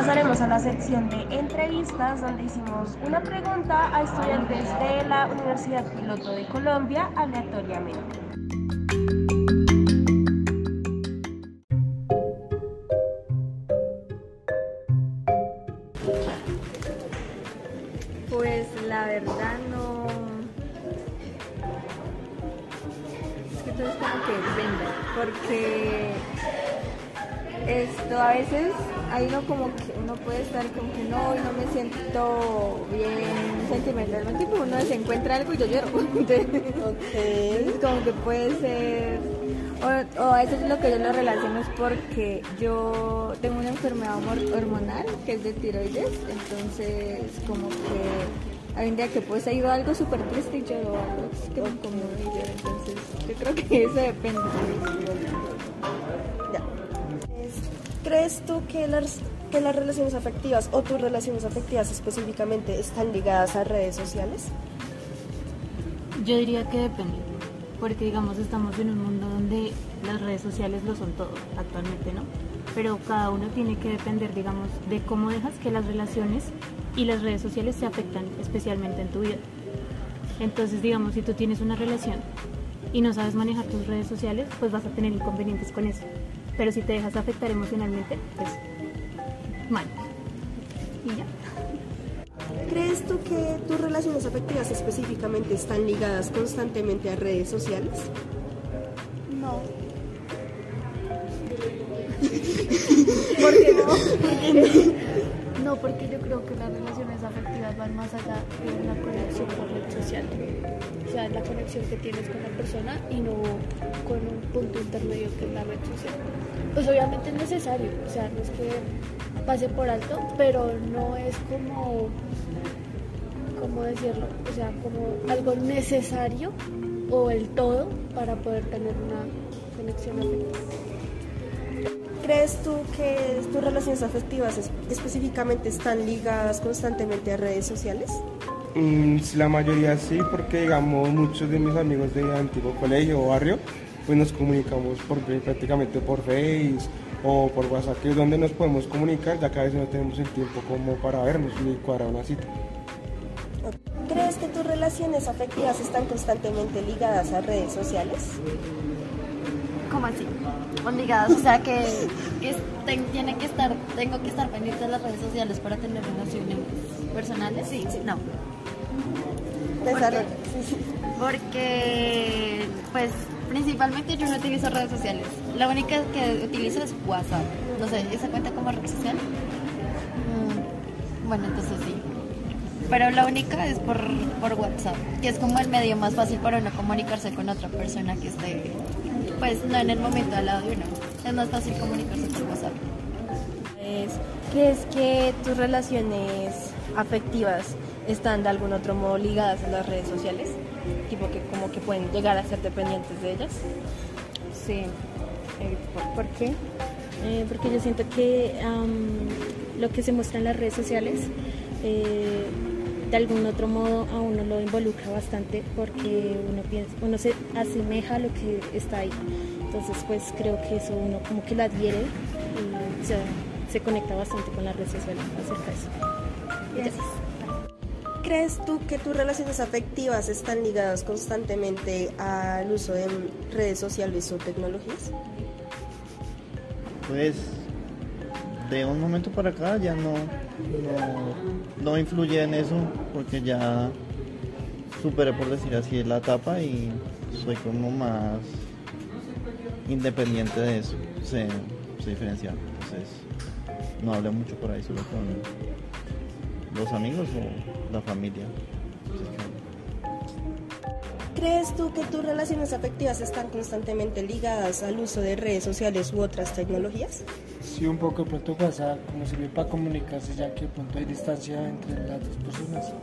Pasaremos a la sección de entrevistas donde hicimos una pregunta a estudiantes de la Universidad Piloto de Colombia aleatoriamente. Siento bien sentimentalmente, pero uno se encuentra algo y yo lloro. Entonces, como que puede ser, o, o, a veces lo que yo lo relaciono es porque yo tengo una enfermedad hormonal que es de tiroides, entonces como que hay un día que pues ha ido algo súper triste y lloro, algo que me conmueve y lloro, entonces yo creo que eso depende. ¿Crees tú que las, que las relaciones afectivas o tus relaciones afectivas específicamente están ligadas a redes sociales? Yo diría que depende, porque digamos estamos en un mundo donde las redes sociales lo son todo actualmente, ¿no? Pero cada uno tiene que depender, digamos, de cómo dejas que las relaciones y las redes sociales se afectan especialmente en tu vida. Entonces, digamos, si tú tienes una relación y no sabes manejar tus redes sociales, pues vas a tener inconvenientes con eso pero si te dejas afectar emocionalmente, pues mal. Y ya. ¿Crees tú que tus relaciones afectivas específicamente están ligadas constantemente a redes sociales? No. ¿Por qué no? no, porque yo creo que las relaciones afectivas van más allá de una conexión por red social. O sea, la conexión que tienes con la persona y no con un punto intermedio que es la red social pues obviamente es necesario, o sea, no es que pase por alto, pero no es como, ¿cómo decirlo? O sea, como algo necesario o el todo para poder tener una conexión afectiva. ¿Crees tú que tus relaciones afectivas específicamente están ligadas constantemente a redes sociales? Mm, la mayoría sí, porque digamos muchos de mis amigos de antiguo colegio o barrio pues nos comunicamos por, prácticamente por Face o por WhatsApp, que es donde nos podemos comunicar, ya que a veces no tenemos el tiempo como para vernos y cuadrar una cita. ¿Crees que tus relaciones afectivas están constantemente ligadas a redes sociales? ¿Cómo así? ligadas, o sea que, que tienen que estar, tengo que estar pendiente de las redes sociales para tener relaciones personales. Sí, sí. No. Desarrollo. porque pues Principalmente yo no utilizo redes sociales. La única que utilizo es WhatsApp. No sé, ¿esa cuenta como red social? Mm, bueno, entonces sí. Pero la única es por, por WhatsApp, que es como el medio más fácil para uno comunicarse con otra persona que esté, pues no en el momento al lado de uno. Es más fácil comunicarse por WhatsApp. ¿Crees que tus relaciones afectivas están de algún otro modo ligadas a las redes sociales? Tipo que como que pueden llegar a ser dependientes de ellas. Sí. Eh, ¿por, qué? Eh, porque yo siento que lo que se muestra en las redes sociales eh, de algún otro modo a uno lo involucra bastante porque uno piensa, uno se asemeja a lo que está ahí. Entonces pues creo que eso uno como que lo adhiere y se, se conecta bastante con las redes sociales acerca de eso. Gracias. ¿Crees tú que tus relaciones afectivas están ligadas constantemente al uso de redes sociales o tecnologías? Pues de un momento para acá ya no, no, influye en eso porque ya superé por decir así la etapa y soy como más independiente de eso, se, se diferencia. Entonces no hablo mucho por ahí solo con los amigos o la familia. ¿Crees tú que tus relaciones afectivas están constantemente ligadas al uso de redes sociales u otras tecnologías? Sí, un poco de pronto pasa como sirve para comunicarse ya que de pronto hay distancia entre las dos personas.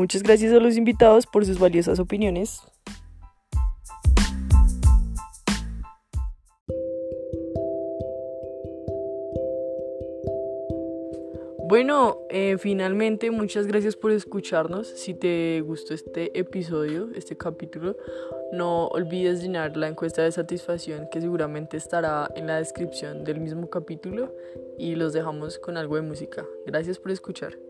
Muchas gracias a los invitados por sus valiosas opiniones. Bueno, eh, finalmente muchas gracias por escucharnos. Si te gustó este episodio, este capítulo, no olvides llenar la encuesta de satisfacción que seguramente estará en la descripción del mismo capítulo y los dejamos con algo de música. Gracias por escuchar.